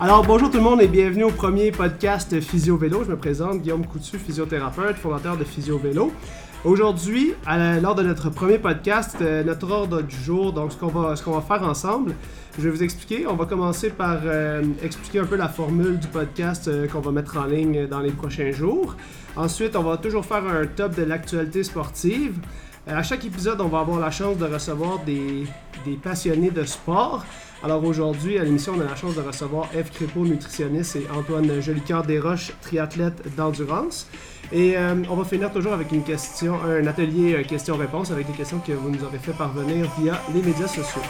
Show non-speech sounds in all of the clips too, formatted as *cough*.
Alors bonjour tout le monde et bienvenue au premier podcast Physio Vélo. Je me présente Guillaume Coutu, physiothérapeute, fondateur de Physio Vélo. Aujourd'hui, lors de notre premier podcast, euh, notre ordre du jour, donc ce qu'on va, qu'on va faire ensemble, je vais vous expliquer. On va commencer par euh, expliquer un peu la formule du podcast euh, qu'on va mettre en ligne dans les prochains jours. Ensuite, on va toujours faire un top de l'actualité sportive. À chaque épisode, on va avoir la chance de recevoir des, passionnés de sport. Alors aujourd'hui, à l'émission, on a la chance de recevoir Eve Crépeau, nutritionniste, et Antoine Jolicoeur Desroches, triathlète d'endurance. Et euh, on va finir toujours avec une question, un atelier euh, questions-réponses avec des questions que vous nous avez fait parvenir via les médias sociaux.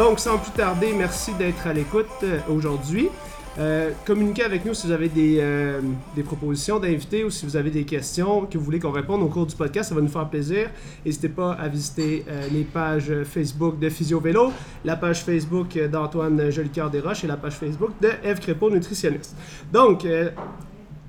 Donc, sans plus tarder, merci d'être à l'écoute euh, aujourd'hui. Euh, communiquez avec nous si vous avez des, euh, des propositions d'invités ou si vous avez des questions que vous voulez qu'on réponde au cours du podcast. Ça va nous faire plaisir. N'hésitez pas à visiter les pages Facebook de Physio Vélo, la page Facebook d'Antoine Jolicoeur Desroches et la page Facebook de Eve Crépeau, nutritionniste. Donc,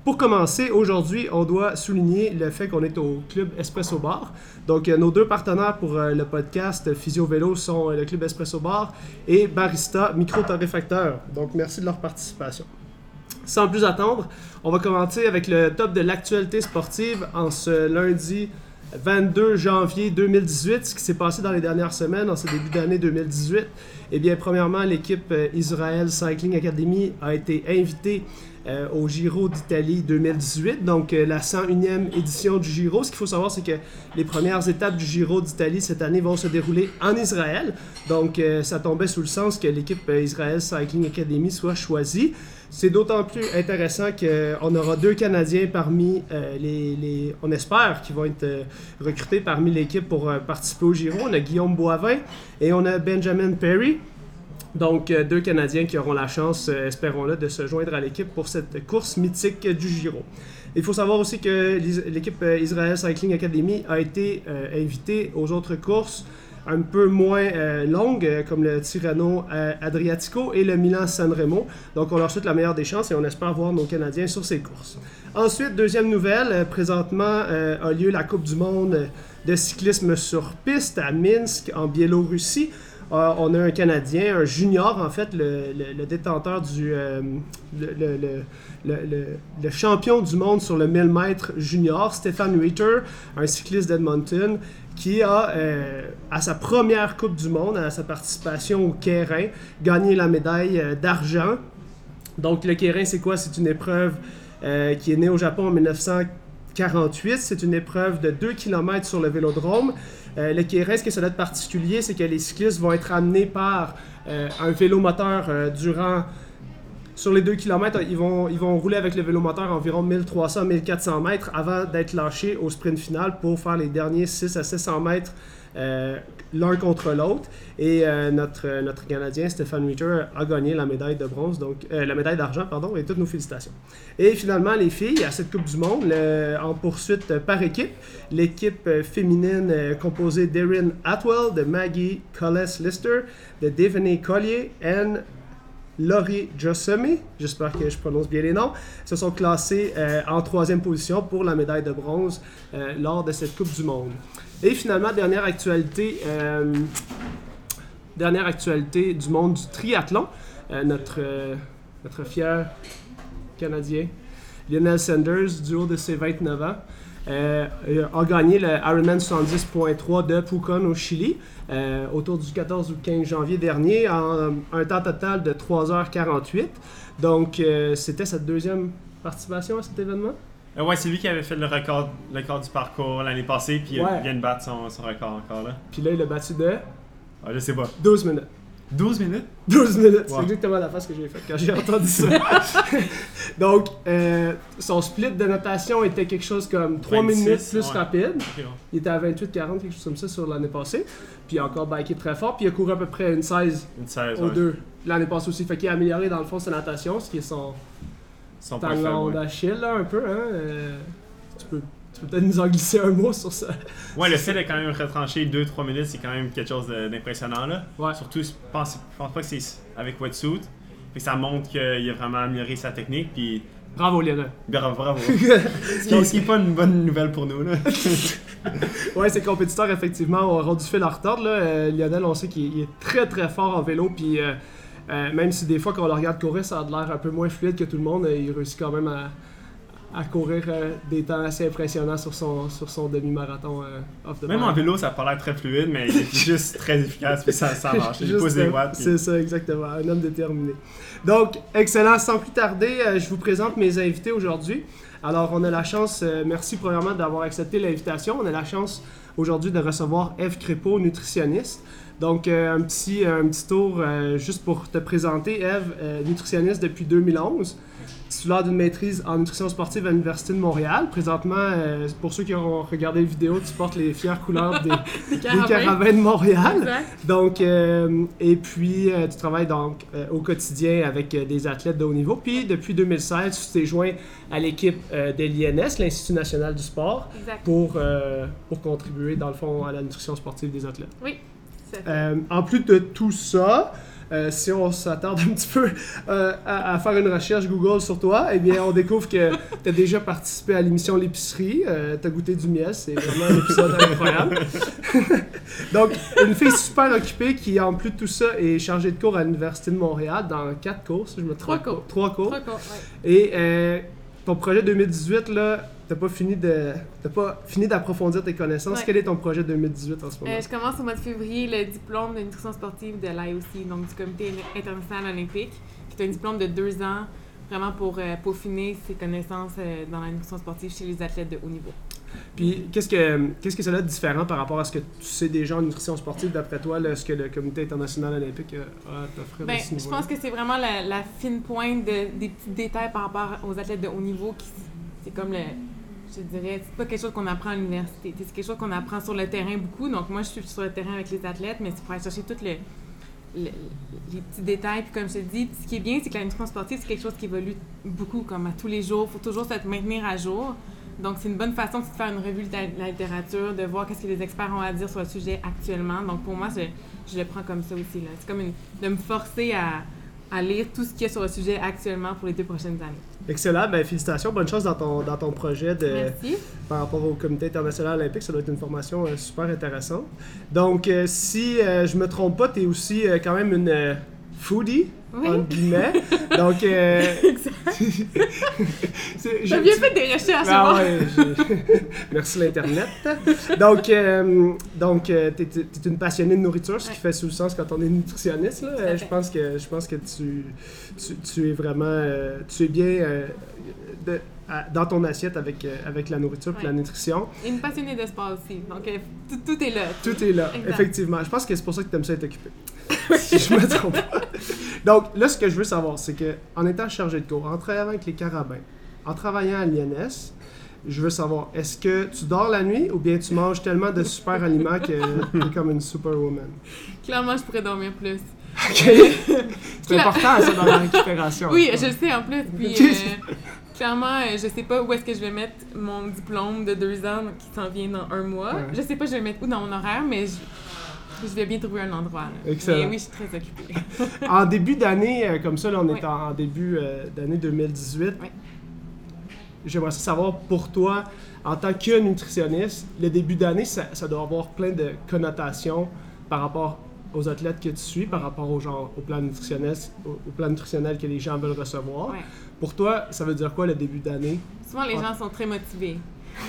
pour commencer, aujourd'hui, on doit souligner le fait qu'on est au Club Espresso Bar. Donc, euh, nos deux partenaires pour euh, le podcast Physio Vélo sont euh, le Club Espresso Bar et Barista Micro Torréfacteur. Donc, merci de leur participation. Sans plus attendre, on va commencer avec le top de l'actualité sportive en ce lundi 22 janvier 2018, ce qui s'est passé dans les dernières semaines, en ce début d'année 2018. Eh bien, premièrement, l'équipe Israel Cycling Academy a été invitée euh, au Giro d'Italie 2018, donc euh, la 101e édition du Giro. Ce qu'il faut savoir, c'est que les premières étapes du Giro d'Italie cette année vont se dérouler en Israël. Donc euh, ça tombait sous le sens que l'équipe Israel Cycling Academy soit choisie. C'est d'autant plus intéressant qu'on aura deux Canadiens parmi les, les, On espère qu'ils vont être recrutés parmi l'équipe pour participer au Giro. On a Guillaume Boivin et on a Benjamin Perry. Donc, euh, deux Canadiens qui auront la chance, euh, espérons-le, de se joindre à l'équipe pour cette course mythique du Giro. Il faut savoir aussi que l'équipe euh, Israel Cycling Academy a été invitée aux autres courses un peu moins longues, comme le Tirreno Adriatico et le Milan Sanremo. Donc, on leur souhaite la meilleure des chances et on espère voir nos Canadiens sur ces courses. Ensuite, deuxième nouvelle, présentement a lieu la Coupe du Monde de cyclisme sur piste à Minsk, en Biélorussie. On a un Canadien, un junior en fait, le, détenteur du. Euh, le, champion du monde sur le 1000 mètres junior, Stéphane Ritter, un cycliste d'Edmonton, qui a, euh, à sa première Coupe du Monde, à sa participation au Kérin, gagné la médaille euh, d'argent. Donc le Kérin, c'est quoi? C'est une épreuve qui est née au Japon en 1948. C'est une épreuve de 2 km sur le vélodrome. Euh, le Kérin, ce que ça doit être particulier, c'est que les cyclistes vont être amenés par euh, un vélomoteur euh, durant sur les 2 km, ils vont, ils vont rouler avec le vélomoteur environ 1300-1400 mètres avant d'être lâchés au sprint final pour faire les derniers 6 à 700 mètres euh, l'un contre l'autre. Et euh, notre, notre Canadien Stéphane Ritter a gagné la médaille de bronze, donc euh, la médaille d'argent, pardon, et toutes nos félicitations. Et finalement, les filles, à cette Coupe du Monde, en poursuite par équipe, l'équipe féminine composée d'Erin Atwell, de Maggie Colles-Lister, de Devoney Collier et Laurie Jossemi, j'espère que je prononce bien les noms, se sont classés en troisième position pour la médaille de bronze lors de cette Coupe du Monde. Et finalement, dernière actualité, euh, dernière actualité du monde du triathlon. Euh, notre, euh, notre fier Canadien, Lionel Sanders, du haut de ses 29 ans, a gagné le Ironman 70.3 de Pucón au Chili autour du 14 ou 15 janvier dernier en un temps total de 3h48. Donc, c'était sa deuxième participation à cet événement? Euh, ouais, c'est lui qui avait fait le record, le record du parcours l'année passée, puis il vient de battre son, son, record encore là. Puis là, il a battu de. Ah, je sais pas. 12 minutes. 12 minutes? 12 minutes, c'est exactement la face que j'ai faite quand j'ai *laughs* entendu ça. *laughs* Donc, euh, son split de notation était quelque chose comme 3 minutes plus rapide. Il était à 28-40, quelque chose comme ça sur l'année passée. Puis il a encore biké très fort, puis il a couru à peu près une 16, une 16 aux deux l'année passée aussi. Fait qu'il a amélioré dans le fond sa natation, ce qui est son, son talon d'Achille, là, un peu. Hein? Euh, tu peux, peux peut-être nous en glisser un mot sur ça. Ouais, le fait de quand même retrancher 2-3 minutes, c'est quand même quelque chose d'impressionnant. là. Ouais. Surtout, je pense, pense pas que c'est avec wetsuit. Puis ça montre qu'il a vraiment amélioré sa technique. Puis Bravo Lionel. Bravo, *laughs* bravo. ce qui n'est pas une bonne nouvelle pour nous. Là. *laughs* ouais, ces compétiteurs, effectivement, auront du fil à retordre. Là. Euh, Lionel, on sait qu'il est très très fort en vélo. Puis euh, euh, même si des fois, quand on le regarde courir, ça a l'air un peu moins fluide que tout le monde, il réussit quand même à, à courir euh, des temps assez impressionnants sur son, sur son demi-marathon euh, off the Même en vélo, ça pas l'air très fluide, mais il est juste très efficace, puis ça, ça marche. *laughs* Il pousse des watts. C'est ça, exactement. Un homme déterminé. Donc, excellent. Sans plus tarder, euh, je vous présente mes invités aujourd'hui. Alors, on a la chance, merci premièrement d'avoir accepté l'invitation. On a la chance aujourd'hui de recevoir Eve Crépeau, nutritionniste. Donc, un, petit, un petit tour juste pour te présenter. Eve, nutritionniste depuis 2011 titulaire d'une maîtrise en nutrition sportive à l'Université de Montréal. Présentement, euh, pour ceux qui ont regardé la vidéo, tu portes les fières couleurs des, *laughs* des, caravans. de Montréal. Donc, euh, et puis, euh, tu travailles donc au quotidien avec des athlètes de haut niveau. Puis, depuis 2016, tu t'es joint à l'équipe de l'INS, l'Institut national du sport, pour, pour contribuer, dans le fond, à la nutrition sportive des athlètes. Oui. en plus de tout ça, euh, si on s'attarde un petit peu euh, à, faire une recherche Google sur toi, eh bien, on découvre que tu as déjà participé à l'émission L'épicerie. Euh, tu as goûté du miel, c'est vraiment un épisode incroyable. *laughs* Donc, une fille super occupée qui, en plus de tout ça, est chargée de cours à l'Université de Montréal dans quatre cours, si je me trompe. Trois cours. Trois cours. Trois cours, Et ton projet 2018, là, t'as pas fini de pas fini d'approfondir tes connaissances. Quel est ton projet 2018 en ce moment? Euh, je commence au mois de février le diplôme de nutrition sportive de l'IOC, donc du Comité international olympique, qui est un diplôme de deux ans, vraiment pour euh, peaufiner ses connaissances euh, dans la nutrition sportive chez les athlètes de haut niveau. Puis, qu'est-ce que qu'est-ce que ça a de différent par rapport à ce que tu sais déjà en nutrition sportive, d'après toi, ce que le Comité international olympique a t'offrir ben, Je pense que c'est vraiment la, fine pointe de, des petits détails par rapport aux athlètes de haut niveau. qui C'est comme le, je dirais, c'est pas quelque chose qu'on apprend à l'université. C'est quelque chose qu'on apprend sur le terrain beaucoup. Donc, moi, je suis sur le terrain avec les athlètes, mais c'est pour aller chercher tous les, petits détails. Puis, comme je te dis, ce qui est bien, c'est que la nutrition sportive, c'est quelque chose qui évolue beaucoup, comme à tous les jours. Il faut toujours se maintenir à jour. Donc, c'est une bonne façon de faire une revue de la littérature, de voir qu'est-ce que les experts ont à dire sur le sujet actuellement. Donc, pour moi, je, je le prends comme ça aussi. C'est comme une, de me forcer à, à lire tout ce qu'il y a sur le sujet actuellement pour les deux prochaines années. Excellent. Ben, félicitations. Bonne chance dans ton, dans ton projet de, Merci. par rapport au Comité international olympique. Ça doit être une formation euh, super intéressante. Donc, euh, si euh, je me trompe pas, tu es aussi quand même une foodie. Oui. entre guillemets. Donc, euh, J'ai bien fait des recherches. Ah ouais, *laughs* merci l'Internet. Donc, euh, donc euh, tu es, une passionnée de nourriture, ce qui fait sous le sens quand on est nutritionniste. Là. Je, pense que, je pense que tu, tu, tu es vraiment... Euh, tu es bien de, dans ton assiette avec, avec la nourriture et la nutrition. Et une passionnée de sport aussi. Donc, tout, tout, est là. Tout est là, effectivement. Je pense que c'est pour ça que tu aimes ça être occupé. *laughs* *laughs* si je me trompe pas. Donc, là, ce que je veux savoir, c'est que en étant chargé de cours, en travaillant avec les carabins, en travaillant à l'INS, je veux savoir, est-ce que tu dors la nuit ou bien tu manges tellement de super aliments que *laughs* tu es comme une superwoman? Clairement, je pourrais dormir plus. OK. c'est important, ça, dans la récupération. Oui, je le sais en plus. Puis, euh, clairement, euh, je sais pas où est-ce que je vais mettre mon diplôme de deux ans qui s'en vient dans un mois. Je sais pas je vais mettre où dans mon horaire, mais je, je vais bien trouver un endroit. Excellent. Mais oui, je suis très occupée. *laughs* en début d'année, euh, comme ça, là, on est en, début euh, d'année 2018. Oui. J'aimerais savoir pour toi, en tant que nutritionniste, le début d'année, ça, doit avoir plein de connotations par rapport aux athlètes que tu suis, par rapport au genre, au plan nutritionnel, au, plan nutritionnel que les gens veulent recevoir. Pour toi, ça veut dire quoi le début d'année? Souvent, les gens sont très motivés. *laughs*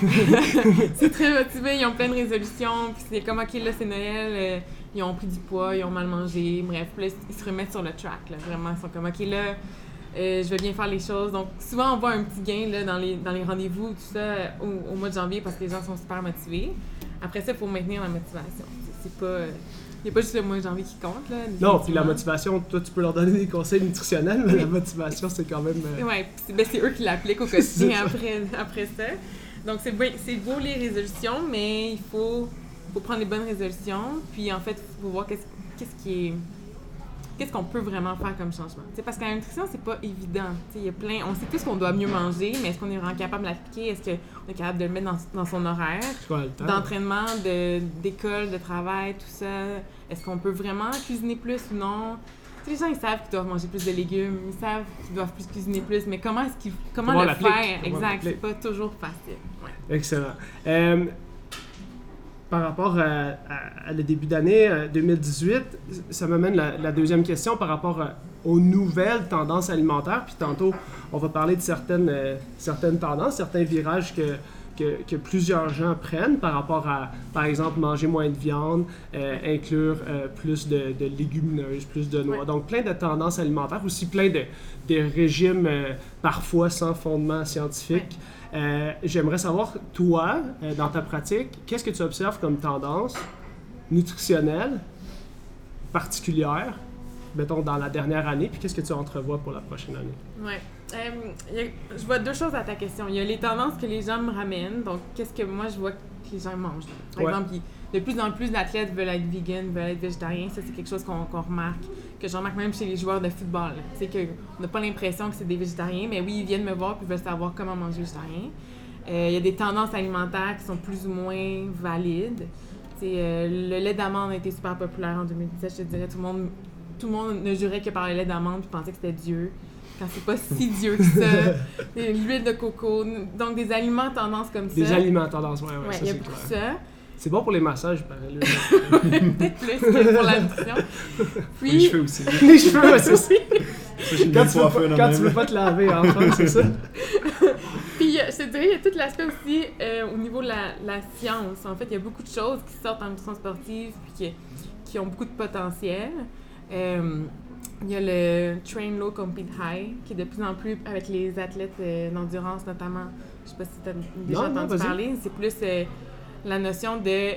c'est très motivé, ils ont plein de résolutions, puis c'est comme, ok, là, c'est Noël, euh, ils ont pris du poids, ils ont mal mangé, bref, là, ils se remettent sur le track, là, vraiment, ils sont comme, ok, là, euh, je vais bien faire les choses. Donc, souvent, on voit un petit gain là, dans les, dans les rendez-vous, tout ça, au, mois de janvier, parce que les gens sont super motivés. Après ça, il faut maintenir la motivation. C'est pas. Il n'y a pas juste le mois de janvier qui compte. Là, non, puis la motivation, toi, tu peux leur donner des conseils nutritionnels, mais la motivation, c'est quand même. Euh... Oui, ben, c'est eux qui l'appliquent au quotidien *laughs* après, après ça. Donc, c'est beau les résolutions, mais il faut, faut prendre les bonnes résolutions. Puis, en fait, il faut voir qu'est-ce qui est. Qu'est-ce qu'on peut vraiment faire comme changement? C'est parce qu'en nutrition, c'est pas évident. Y a plein. On sait tous qu'on doit mieux manger, mais est-ce qu'on est vraiment capable de l'appliquer? Est-ce qu'on est capable de le mettre dans, dans son horaire? D'entraînement, d'école, de, travail, tout ça. Est-ce qu'on peut vraiment cuisiner plus ou non? les gens, ils savent qu'ils doivent manger plus de légumes, ils savent qu'ils doivent plus cuisiner plus, mais comment est-ce qu'ils, comment, le faire? Exact, c'est pas toujours facile. Excellent. Euh, par rapport à, le début d'année 2018, euh, ça m'amène la, la deuxième question par rapport aux nouvelles tendances alimentaires. Puis tantôt, on va parler de certaines, euh, certaines tendances, certains virages que, que, plusieurs gens prennent par rapport à, par exemple, manger moins de viande, euh, inclure euh, plus de, de, légumineuses, plus de noix. Donc, plein de tendances alimentaires, aussi plein de, de régimes parfois sans fondement scientifique. J'aimerais savoir, toi, dans ta pratique, qu'est-ce que tu observes comme tendance nutritionnelle particulière mettons, dans la dernière année, puis qu'est-ce que tu entrevois pour la prochaine année? Oui. Euh, je vois deux choses à ta question. Il y a les tendances que les gens me ramènent, donc qu'est-ce que moi je vois que les gens mangent? Par exemple, de plus en plus d'athlètes veulent être vegan, veulent être végétariens. Ça, c'est quelque chose qu'on remarque, que je remarque même chez les joueurs de football. Sais, qu'on n'a pas l'impression que c'est des végétariens, mais oui, ils viennent me voir puis veulent savoir comment manger végétarien. Euh, il y a des tendances alimentaires qui sont plus ou moins valides. Euh, le lait d'amande a été super populaire en 2017. Je te dirais, tout le monde tout le monde ne jurait que par le lait d'amande puis pensait que c'était Dieu. Quand c'est pas si Dieu que ça. *laughs* L'huile de coco. Donc, des aliments tendance comme ça. Des aliments tendance, ouais, ouais. il y a beaucoup ça. C'est bon pour les massages, pareil. *laughs* Peut-être plus que pour la nutrition. Puis... Les cheveux aussi. *laughs* les cheveux, aussi. Ça, quand, tu veux, quand tu veux pas te laver, enfin, c'est ça. *laughs* Puis, je te dirais, il y a tout l'aspect aussi euh, au niveau de la, la, science. En fait, il y a beaucoup de choses qui sortent en nutrition sportive puis qui, qui ont beaucoup de potentiel. Euh, il y a le Train Low, Compete High, qui est de plus en plus avec les athlètes euh, d'endurance notamment. Je sais pas si tu as déjà entendu parler. C'est plus euh, la notion de.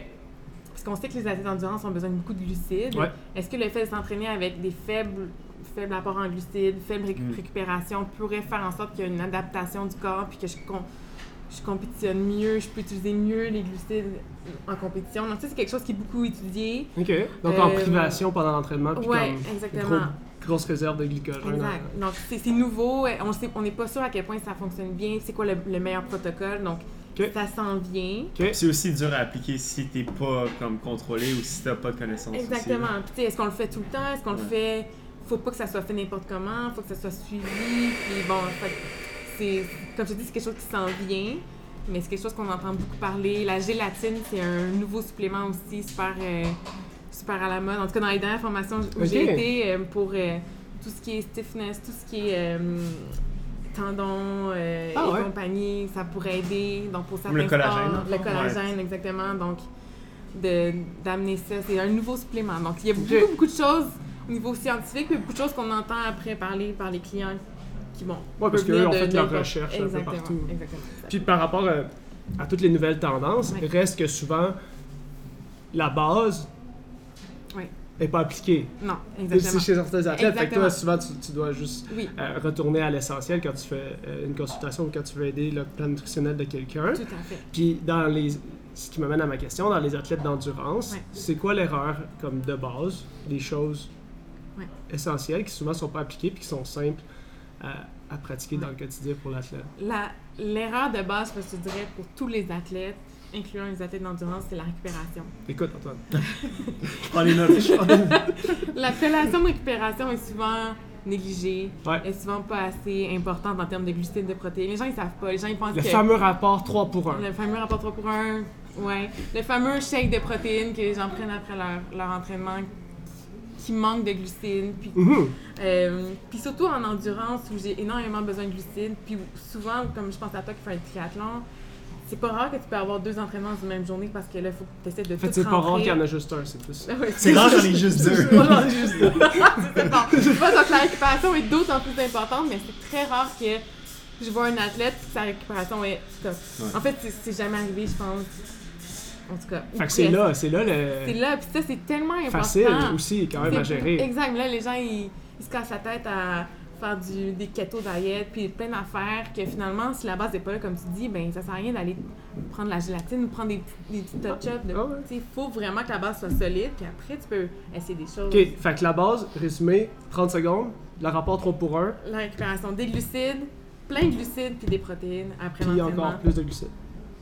Parce qu'on sait que les athlètes d'endurance ont besoin de beaucoup de glucides. Est-ce que le fait de s'entraîner avec des faibles, faibles apports en glucides, faible mm. récupération pourrait faire en sorte qu'il y ait une adaptation du corps puis que je je compétitionne mieux, je peux utiliser mieux les glucides en compétition. Donc, ça, c'est quelque chose qui est beaucoup étudié. OK. Donc, en euh, privation pendant l'entraînement, ouais, exactement. grosse réserve de glycogène. Exact. Donc, c'est nouveau. On n'est pas sûr à quel point ça fonctionne bien. C'est quoi le, meilleur protocole. Donc, ça s'en vient. C'est aussi dur à appliquer si tu n'es pas comme contrôlé ou si tu n'as pas de connaissances. Exactement. Puis, est-ce qu'on le fait tout le temps? Est-ce qu'on le fait... Faut pas que ça soit fait n'importe comment. Faut que ça soit suivi. Puis, bon, fait c'est, comme je te dis, c'est quelque chose qui s'en vient, mais c'est quelque chose qu'on entend beaucoup parler. La gélatine, c'est un nouveau supplément aussi super, euh, super à la mode. En tout cas, dans les dernières formations où j'ai été, euh, pour euh, tout ce qui est stiffness, tout ce qui est tendons ah et compagnie, ça pourrait aider. Donc, pour certains le collagène. le collagène, exactement. Donc, de, d'amener ça, c'est un nouveau supplément. Donc, il y a beaucoup, beaucoup de choses au niveau scientifique, mais beaucoup de choses qu'on entend après parler par les clients qui vont. Oui, parce qu'eux ont fait leur recherche un peu partout. Exactement. Puis par rapport euh, à, toutes les nouvelles tendances, il reste que souvent la base n'est pas appliquée. Non, exactement. C'est chez certains athlètes. Fait que toi, souvent, tu, dois juste euh, retourner à l'essentiel quand tu fais euh, une consultation ou quand tu veux aider le plan nutritionnel de quelqu'un. Tout à fait. Puis dans les. Ce qui m'amène à ma question, dans les athlètes d'endurance, c'est quoi l'erreur comme de base, des choses essentielles qui souvent ne sont pas appliquées puis qui sont simples à, pratiquer dans le quotidien pour l'athlète? L'erreur de base, je dirais, pour tous les athlètes, incluant les athlètes d'endurance, c'est la récupération. Écoute, Antoine. *laughs* je prends les notes. *laughs* la relation de récupération est souvent négligée, ouais. est souvent pas assez importante en termes de glucides, de protéines. Les gens, ils savent pas. Les gens, ils pensent le fameux rapport 3 pour 1. Le fameux rapport 3 pour 1, ouais. Le fameux shake de protéines que les gens prennent après leur, leur entraînement qui manque de glucides. Puis, mhm. euh, puis surtout en endurance où j'ai énormément besoin de glucides. Puis souvent, comme je pense à toi qui fais un triathlon, c'est pas rare que tu peux avoir deux entraînements dans une même journée parce que là, il faut que tu essaies de en fait, c'est pas rare qu'il y en a juste un, c'est plus. c'est rare j'en ai juste deux. *laughs* c'est pas juste deux. *laughs* c'est pas. Donc la récupération est d'autant plus importante, mais c'est très rare que je vois un athlète sa récupération est top. En fait, c'est jamais arrivé, je pense en tout cas. Fait que c'est là, c'est là le. C'est là, puis ça, c'est tellement important. Facile aussi, quand même, à gérer. Exact, mais là, les gens, ils, se cassent la tête à faire du, des keto diet, puis plein d'affaires que finalement, si la base n'est pas là, comme tu dis, ben ça sert à rien d'aller prendre la gélatine ou prendre des, des petits touch-ups. Il faut vraiment que la base soit solide, puis après, tu peux essayer des choses. OK, fait que la base, résumé, 30 secondes, le rapport 3 pour 1. La récupération des glucides, plein de glucides, puis des protéines après l'entraînement. Puis encore plus de glucides.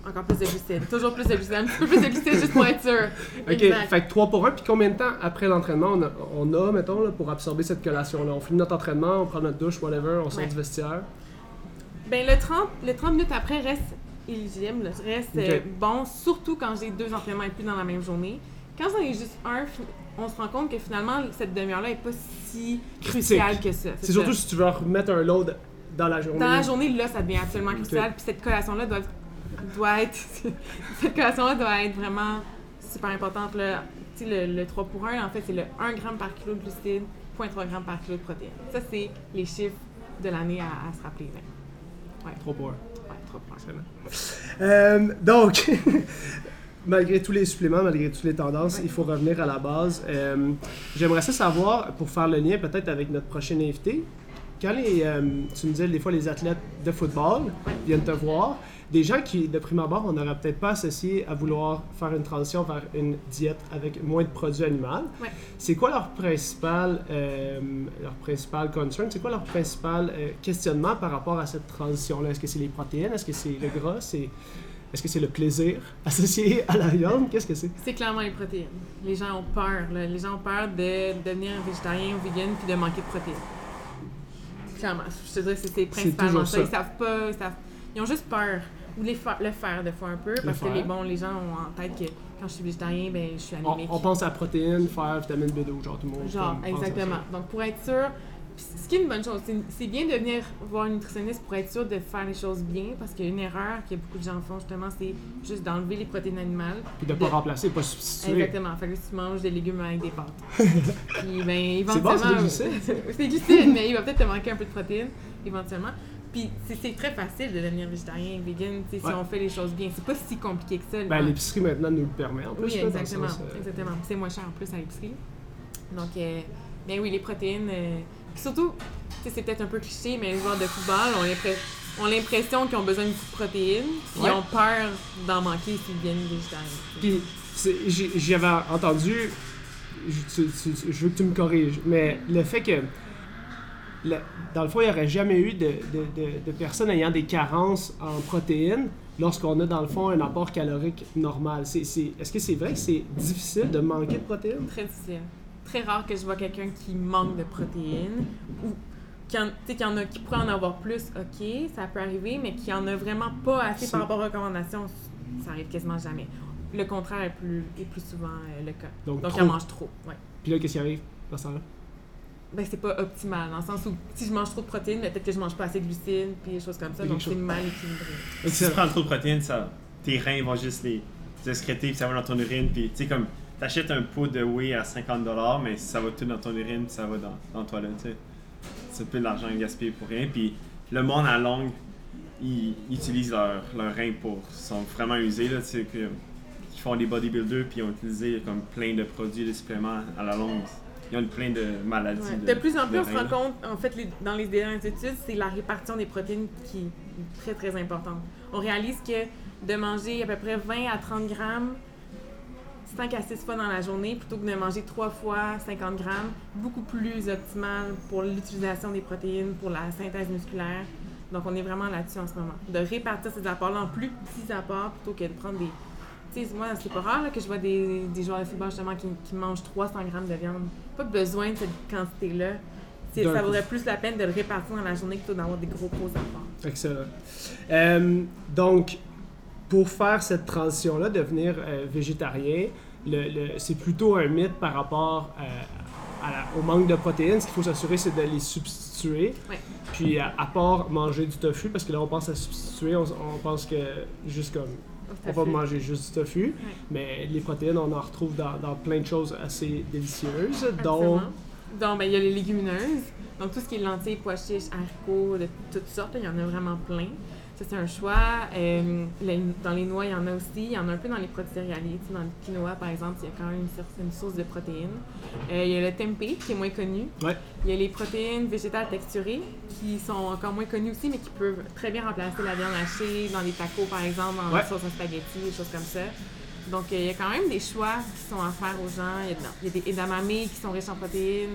Encore plus de glucides. Toujours plus de glucides. Un petit peu plus de glucides juste pour être sûr. Ok, Exact. fait que 3 pour 1, puis combien de temps après l'entraînement on a, on a, mettons, là, pour absorber cette collation-là? On finit notre entraînement, on prend notre douche, whatever, on sort Ouais. du vestiaire? Ben, le 30, le 30 minutes après reste éligible, reste euh, Ok. bon, surtout quand j'ai deux entraînements et plus dans la même journée. Quand j'en ai juste un, on se rend compte que finalement, cette demi-heure-là n'est pas si cruciale que ça. C'est surtout si tu veux remettre un load dans la journée. Dans la journée, là, ça devient absolument crucial. Puis cette collation-là doit, doit être. *laughs* cette collation-là doit être vraiment super importante. Là. Le, le 3 pour 1, en fait, c'est le 1 g par kilo de glucides, 0.3 g par kilo de protéines. Ça, c'est les chiffres de l'année à, à se rappeler. Là. 3 pour 1. Ouais, 3 pour 1. Excellent. Euh, donc, *laughs* malgré tous les suppléments, malgré toutes les tendances, il faut revenir à la base. Euh, J'aimerais ça savoir, pour faire le lien peut-être avec notre prochain invité, quand les, euh, tu me disais des fois les athlètes de football viennent te voir, des gens qui, de prime abord, on n'aurait peut-être pas associé à vouloir faire une transition vers une diète avec moins de produits animaux. Ouais. C'est quoi leur principal, euh, leur principal concern? C'est quoi leur principal euh, questionnement par rapport à cette transition-là? Est-ce que c'est les protéines? Est-ce que c'est le gras? C'est, est-ce que c'est le plaisir *laughs* associé à la viande? Qu'est-ce que c'est? C'est clairement les protéines. Les gens ont peur. là. Les gens ont peur de devenir végétarien ou vegan puis de manquer de protéines. Clairement. Je te dirais que c'est- principalement ça. ça. Ils savent pas. Ils, savent- ils ont juste peur. Ou les fa- le faire des fois un peu. Parce que faire. les, bon, les gens ont en tête que quand je suis végétarien, ben, je suis anémique. on pense à protéines, fer, vitamine B12, genre tout le monde. Genre, comme exactement. Donc, pour être sûr, ce qui est une bonne chose, c'est- bien de venir voir un nutritionniste pour être sûr de faire les choses bien, parce qu'une erreur que beaucoup de gens font, justement, c'est juste d'enlever les protéines animales. Puis de ne pas remplacer, pas substituer. Exactement. Fait que tu manges des légumes avec des pâtes. *laughs* Puis, ben, C'est bon, c'est éventuellement. glucides, *laughs* mais il va peut-être te manquer un peu de protéines, éventuellement. Puis, c'est- très facile de devenir végétarien, vegan, Ouais. si on fait les choses bien. C'est pas si compliqué que ça. Ben, l'épicerie maintenant nous le permet en plus. Oui, exactement. euh, exactement. C'est moins cher en plus à l'épicerie. Donc, euh, ben oui, les protéines. euh, puis surtout, c'est peut-être un peu cliché, mais les joueurs de football ont l'impression qu'ils ont besoin de protéines, puis Ouais. ils ont peur d'en manquer s'ils deviennent végétariens. Puis j'avais entendu, je, tu- tu- tu- je veux que tu me corriges, mais le fait que, le- dans le fond, il n'y aurait jamais eu de, de- de- de personnes ayant des carences en protéines lorsqu'on a, dans le fond, un apport calorique normal. Est-ce que c'est vrai que c'est difficile de manquer de protéines? Très difficile. Très rare que je vois quelqu'un qui manque de protéines ou qui en, qui en a, qui pourrait en avoir plus, ok, ça peut arriver, mais qui en a vraiment pas assez par rapport aux recommandations, ça arrive quasiment jamais. Le contraire est plus, est plus souvent euh, le cas. Donc, Donc, trop. il en mange trop. Ouais. Puis là, qu'est-ce qui arrive? Dans ce temps-là? Ben, c'est pas optimal, dans le sens où si je mange trop de protéines, ben, peut-être que je mange pas assez de glucides, puis des choses comme ça, donc c'est mal équilibré. Si tu prends trop de protéines, ça, tes reins vont juste les, les excréter, puis ça va dans ton urine. Puis, tu sais, comme, t'achètes un pot de whey à 50$, mais ça va tout dans ton urine, puis ça va dans, dans la toilette, tu sais. C'est plus de l'argent gaspillé pour rien. Puis, le monde à longue, ils, ils utilisent leurs leur reins pour. Ils sont vraiment usés, là, tu sais, que- ils font des bodybuilders, puis ils ont utilisé comme plein de produits, de suppléments à la longue. Ils ont plein de maladies. Ouais. De plus en plus, on se rend compte, en fait, les- dans les dernières études, c'est la répartition des protéines qui est très, très importante. On réalise que de manger à peu près 20 à 30 grammes 5 à 6 fois dans la journée plutôt que de manger 3 fois 50 grammes, beaucoup plus optimal pour l'utilisation des protéines, pour la synthèse musculaire. Donc, on est vraiment là-dessus en ce moment. De répartir ces apports-là en plus petits apports plutôt que de prendre des. Moi, c'est pas rare là, que je vois des, des joueurs de football justement qui, qui mangent 300 grammes de viande. Pas besoin de cette quantité-là. Ça vaudrait plus la peine de le répartir dans la journée plutôt d'avoir des gros, gros apports. Excellent. Euh, donc, pour faire cette transition-là, devenir euh, végétarien, c'est plutôt un mythe par rapport euh, à la- au manque de protéines. Ce qu'il faut s'assurer, c'est de les substituer. Ouais. Puis, à, à part manger du tofu, parce que là, on pense à substituer, on, on pense que juste comme on va manger juste du tofu, mais les protéines, on en retrouve dans, dans plein de choses assez délicieuses, dont. Donc, ben, il y a les légumineuses. Donc, tout ce qui est lentilles, pois chiches, haricots, de toutes sortes, il y en a vraiment plein. Ça, c'est un choix. Euh, les- dans les noix, il y en a aussi. Il y en a un peu dans les produits céréaliers. Tu sais, dans le quinoa, par exemple, il y a quand même une, source de protéines. Euh, il y a le tempeh, qui est moins connu. Ouais. Il y a les protéines végétales texturées, qui sont encore moins connues aussi, mais qui peuvent très bien remplacer la viande hachée dans les tacos, par exemple, dans Ouais. sauce à spaghetti, des choses comme ça. Donc, euh, il y a quand même des choix qui sont à faire aux gens. Il y a, il y a des edamame qui sont riches en protéines.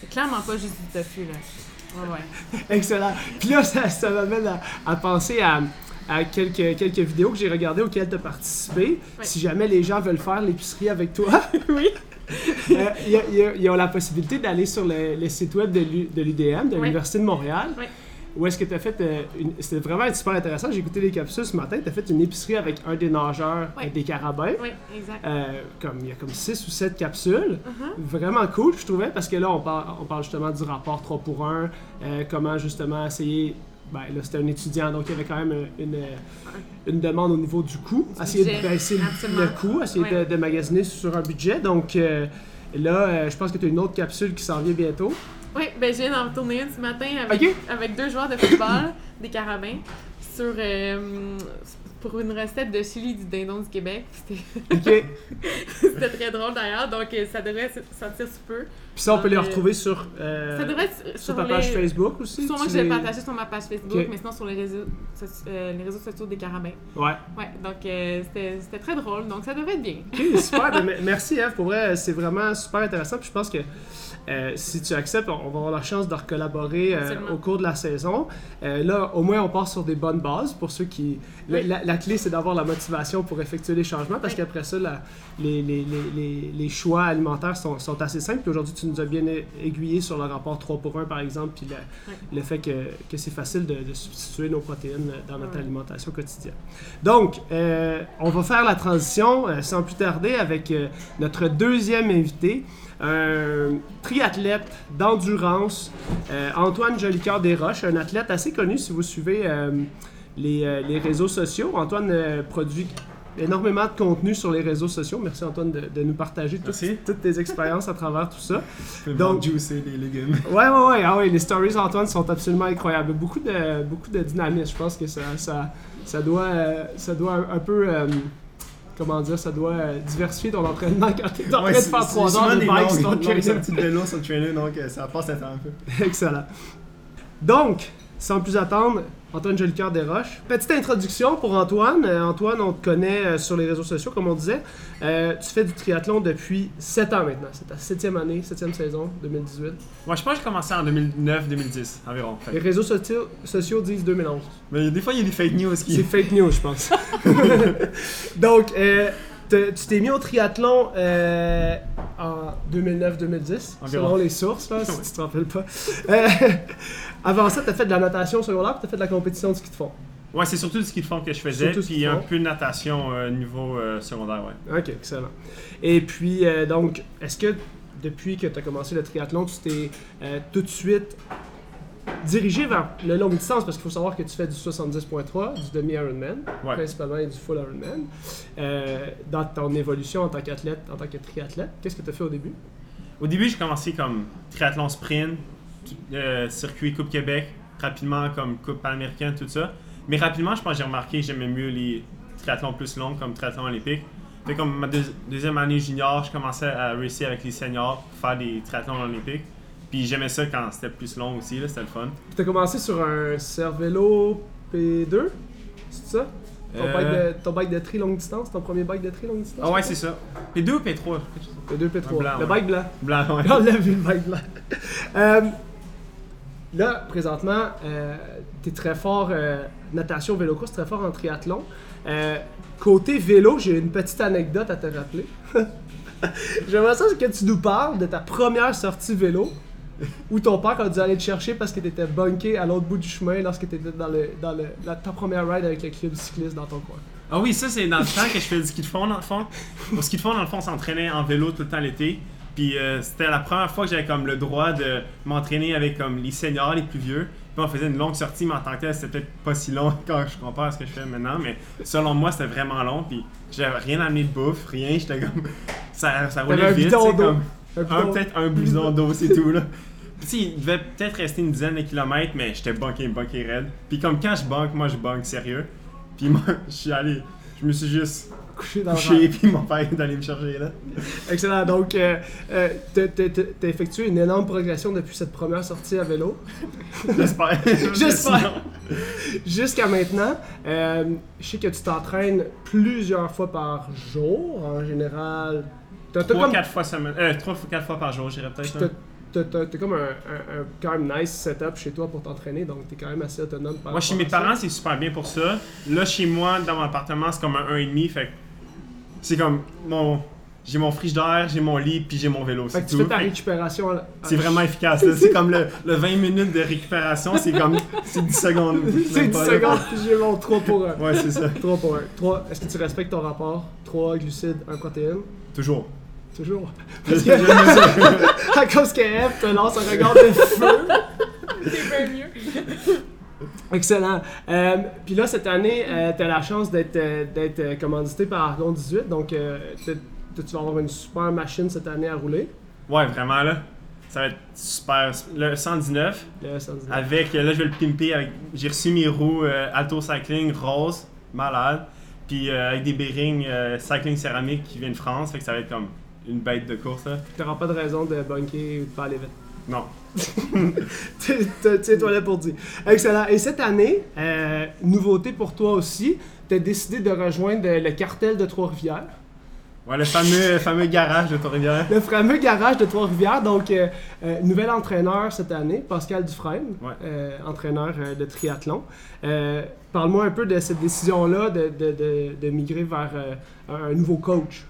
C'est clairement pas juste du tofu, là. Ouais, ouais. *laughs* Excellent. Puis là, ça, ça m'amène à, à penser à, à quelques, quelques vidéos que j'ai regardées auxquelles tu as participé. Si jamais les gens veulent faire l'épicerie avec toi, *laughs* *laughs* Oui. euh, il y a- il y a- ils ont la possibilité d'aller sur le, le site web de l'U- de l'UDM, de l'Université de Montréal. Où est-ce que tu as fait. euh, une- C'était vraiment super intéressant. J'ai écouté les capsules ce matin. Tu as fait une épicerie avec un des nageurs Oui. euh, des carabins. Oui, exact. Euh, comme, il y a comme 6 ou 7 capsules. Uh-huh. Vraiment cool, je trouvais, parce que là, on parle, on parle justement du rapport 3 pour 1, euh, comment justement essayer. Ben là, c'était un étudiant, donc il y avait quand même une, une demande au niveau du coût. Essayer budget, de baisser le- absolument. le coût, essayer de, magasiner sur un budget. Donc euh, là, euh, je pense que tu as une autre capsule qui s'en vient bientôt. Oui, ben je viens d'en tourner une ce matin avec, avec deux joueurs de football, *coughs* des carabins, sur, euh, pour une recette de chili du dindon du Québec. C'était *laughs* très drôle d'ailleurs, donc euh, ça devrait sortir sous peu. Puis ça, on peut les Euh, retrouver sur, euh, ça devrait être sur ta page Facebook aussi. Sûrement que je vais partager sur ma page Facebook, Ok. mais sinon sur les réseaux, euh, les réseaux sociaux des carabins. Ouais. Ouais, donc euh, c'était très drôle, donc ça devrait être bien. Ok, super. Ben, *laughs* me- merci, Eve. Pour vrai, c'est vraiment super intéressant. Puis je pense que euh, si tu acceptes, on va avoir la chance de recollaborer euh, au cours de la saison. Euh, là, au moins, on part sur des bonnes bases pour ceux qui. la- Oui. La, la clé, c'est d'avoir la motivation pour effectuer les changements parce Oui. qu'après ça, la- les, les, les, les, les choix alimentaires sont, sont assez simples. Puis aujourd'hui, tu nous as bien aiguillé sur le rapport 3 pour 1, par exemple, puis le, Oui. le fait que, que c'est facile de, de substituer nos protéines dans notre alimentation quotidienne. Donc, on va faire la transition sans plus tarder avec notre deuxième invité, un triathlète d'endurance, euh, Antoine Jolicoeur Desroches, un athlète assez connu si vous suivez euh, les, euh, les réseaux sociaux. Antoine euh, produit énormément de contenu sur les réseaux sociaux. Merci Antoine de, de nous partager toutes, toutes tes expériences à travers tout ça. Donc, juicer les légumes. Ouais, ouais, ouais. Ah ouais, les stories d'Antoine sont absolument incroyables. Beaucoup de, beaucoup de dynamisme. Je pense que ça, ça, ça doit, euh, ça doit un, un peu. Comment dire, ça doit euh, diversifier ton entraînement quand t'es en train de faire 3 heures de bike sur ton trainer. sortie de vélo sur le trainer, donc euh, ça passe à temps un peu. *laughs* Excellent. Donc, sans plus attendre, Antoine Jolicoeur Desroches. Petite introduction pour Antoine. Euh, Antoine, on te connaît euh, sur les réseaux sociaux, comme on disait. Euh, tu fais du triathlon depuis 7 ans maintenant. C'est ta septième année, septième saison, 2018. Moi, je pense que j'ai commencé en 2009-2010 environ. Fait Les réseaux sociaux, sociaux disent 2011. Mais des fois, il y a des fake news C'est qui. fake news, je pense. *laughs* *laughs* Donc, euh, tu t'es mis au triathlon euh, en 2009-2010, Environ. selon les sources, là, *laughs* si tu te rappelles pas. Euh, *laughs* avant ça, tu as fait de la natation secondaire, puis tu as fait de la compétition de ski de fond. Ouais, c'est surtout le ski de fond que je faisais, Surtout puis un peu de natation euh, niveau euh, secondaire, ouais. Ok, excellent. Et puis, donc, est-ce que depuis que tu as commencé le triathlon, tu t'es tout de suite dirigé vers le longue distance? Parce qu'il faut savoir que tu fais du 70.3, du demi-Ironman, Ouais. principalement, et du full Ironman. Euh, dans ton évolution en tant qu'athlète, en tant que triathlète, qu'est-ce que tu as fait au début? Au début, j'ai commencé comme triathlon sprint, euh, circuit Coupe Québec, rapidement comme Coupe américaine, tout ça. Mais rapidement, je pense que j'ai remarqué que j'aimais mieux les triathlons plus longs comme triathlon olympique. Fait comme ma deux- deuxième année junior, je commençais à racer avec les seniors pour faire des triathlons olympiques. Puis j'aimais ça quand c'était plus long aussi, là, c'était le fun. Tu as commencé sur un Cervelo P2, c'est ça? Ton, Euh, bike de, ton bike de tri longue distance, ton premier bike de tri longue distance? Ah ouais, c'est ça. P2 ou P3 quelque chose comme P2, P3. Un blanc, le ouais. bike blanc. Blanc, ouais. *laughs* On l'a vu le bike blanc. *laughs* Euh, là, présentement, tu es très fort euh, natation, vélo course, très fort en triathlon. Euh, côté vélo, j'ai une petite anecdote à te rappeler. *laughs* J'aimerais ça que tu nous parles de ta première sortie vélo où ton père a dû aller te chercher parce que tu étais bunké à l'autre bout du chemin lorsque tu étais dans, le, dans le, la, ta première ride avec le club cycliste dans ton coin. Ah oui, ça c'est dans le temps que je faisais du ski de fond dans le fond. Au ski de fond, dans le fond, on s'entraînait en vélo tout le temps l'été. Puis euh, c'était la première fois que j'avais comme le droit de m'entraîner avec comme les seniors, les plus vieux. Puis on faisait une longue sortie, mais en tant que tel, c'était peut-être pas si long *laughs* quand je compare à ce que je fais maintenant. Mais selon moi, c'était vraiment long. Puis j'avais rien amené de bouffe, rien. J'étais comme. Ça, ça roulait vite. comme- Un bidon- peut-être un blouson d'eau, c'est tout là. Sais, il devait peut-être rester une dizaine de kilomètres, mais j'étais bunké, bunké raide. Puis comme quand je banque, moi je banque sérieux. Puis moi, *laughs* je suis allé, je me suis juste couché dans le couché, puis mon père est allé me chercher là. Excellent. Donc, euh, euh, t'as- t'as t'as effectué une énorme progression depuis cette première sortie à vélo. *laughs* J'espère. *laughs* J'espère. Jusqu'à maintenant, euh, je sais que tu t'entraînes plusieurs fois par jour, en général. T'as t'as 3 comme- 4 fois semaine. Euh, 3 4 fois par jour, j'irais peut-être. là. t'as, t'as- t'as comme un, un- un quand même nice setup chez toi pour t'entraîner, donc t'es quand même assez autonome par Moi, chez mes parents, c'est super bien pour ça. Là, chez moi, dans mon appartement, c'est comme un 1,5. Fait que c'est comme mon. J'ai mon frigidaire, j'ai mon lit, puis j'ai mon vélo. Fait C'est que tu tout. fais ta récupération. à- C'est vraiment efficace. là. C'est comme le, le 20 minutes de récupération, c'est comme. *laughs* C'est 10 secondes. C'est Même 10 pas, là. secondes, puis j'ai mon 3 pour 1. Ouais, c'est ça. 3 pour 1. 3, est-ce que tu respectes ton rapport? 3 glucides, 1 protéine? Toujours. Toujours. Je- Parce je que *laughs* à cause que F te lance un regard de feu. C'est bien mieux. Excellent. Euh, Puis là, cette année, euh, tu as la chance d'être euh, d'être euh, commandité par Argon 18. Donc, euh, tu vas avoir une super machine cette année à rouler. Ouais, vraiment, là. Ça va être super. Le 119. Le 119. Avec, là, je vais le pimper. Avec, j'ai reçu mes roues euh, Alto Cycling rose, malade. Puis euh, avec des bearings euh, Cycling céramique qui viennent de France. Fait que ça va être comme une bête de course, là. Tu n'auras pas de raison de bunker ou de pas aller vite. Non. *laughs* Tiens-toi là pour dire. Excellent. Et cette année, euh, nouveauté pour toi aussi, tu as décidé de rejoindre le cartel de Trois-Rivières. Ouais, le fameux, fameux garage de Trois-Rivières. Le fameux garage de Trois-Rivières. Donc, euh, euh, nouvel entraîneur cette année, Pascal Dufresne, Ouais. euh, entraîneur de triathlon. Parle-moi un peu de cette décision-là de, de- de- de migrer vers un nouveau coach.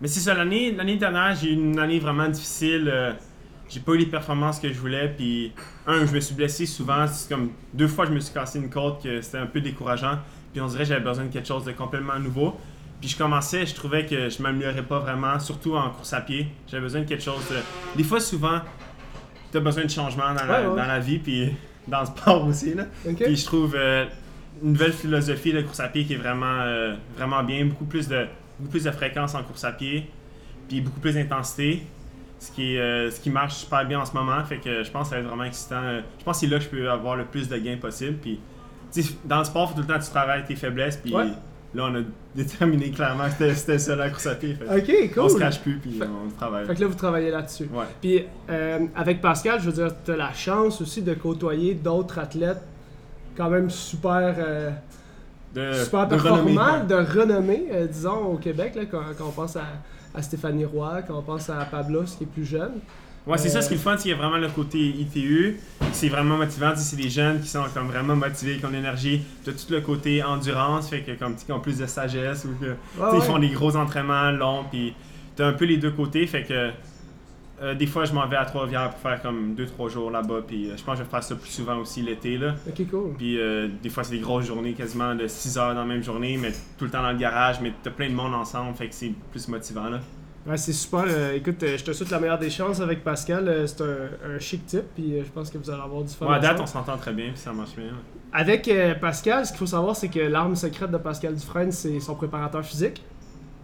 Mais c'est ça, l'année, l'année dernière, j'ai eu une année vraiment difficile. euh, j'ai pas eu les performances que je voulais. Puis, un, je me suis blessé souvent. C'est comme deux fois, je me suis cassé une côte, que c'était un peu décourageant. Puis, on dirait que j'avais besoin de quelque chose de complètement nouveau. Puis, je commençais, je trouvais que je m'améliorais pas vraiment, surtout en course à pied. J'avais besoin de quelque chose de. Des fois, souvent, tu as besoin de changement dans la, Ouais, ouais. dans la vie, puis *laughs* dans le sport aussi. Là. Puis je trouve euh, une nouvelle philosophie de course à pied qui est vraiment, euh, vraiment bien. Beaucoup plus, de, beaucoup plus de fréquence en course à pied, puis beaucoup plus d'intensité. Ce qui, est, euh, ce qui marche super bien en ce moment. Fait que je pense que ça va être vraiment excitant. Euh, Je pense que c'est là que je peux avoir le plus de gains possible. Puis, dans le sport, faut tout le temps que tu travailles tes faiblesses. Puis Ouais. là, on a *laughs* déterminé clairement que c'était- ça la course à pied. Fait OK, On se cool. cache plus, puis Fait- on travaille. Fait que là, vous travaillez là-dessus. Ouais. Puis euh, avec Pascal, je veux dire, tu as la chance aussi de côtoyer d'autres athlètes quand même super, euh, De, super de renommée, de renommée, euh, disons, au Québec, là, quand, quand on pense à, à Stéphanie Roy, quand on pense à Pablos, qui est plus jeune. Ouais, c'est Euh, ça ce qui est le fun, c'est qu'il y a vraiment le côté ITU. C'est vraiment motivant. C'est des jeunes qui sont comme vraiment motivés, qui ont de l'énergie. Tu as tout le côté endurance, fait que comme qui ont plus de sagesse ou que Ouais, ils font des gros entraînements longs. Puis tu as un peu les deux côtés, fait que euh, des fois je m'en vais à Trois-Rivières pour faire comme 2-3 jours là-bas. Puis euh, je pense que je vais faire ça plus souvent aussi l'été. là. Ok, cool. Puis euh, des fois c'est des grosses journées, quasiment de 6 heures dans la même journée, mais tout le temps dans le garage. Mais tu as plein de monde ensemble, fait que c'est plus motivant. là. Ouais, c'est super. écoute, je te souhaite la meilleure des chances avec Pascal. c'est un, un chic type, puis je pense que vous allez avoir du fun. Ouais, à date on s'entend très bien, puis ça marche bien. ouais. Avec Pascal, ce qu'il faut savoir, c'est que l'arme secrète de Pascal Dufresne, c'est son préparateur physique.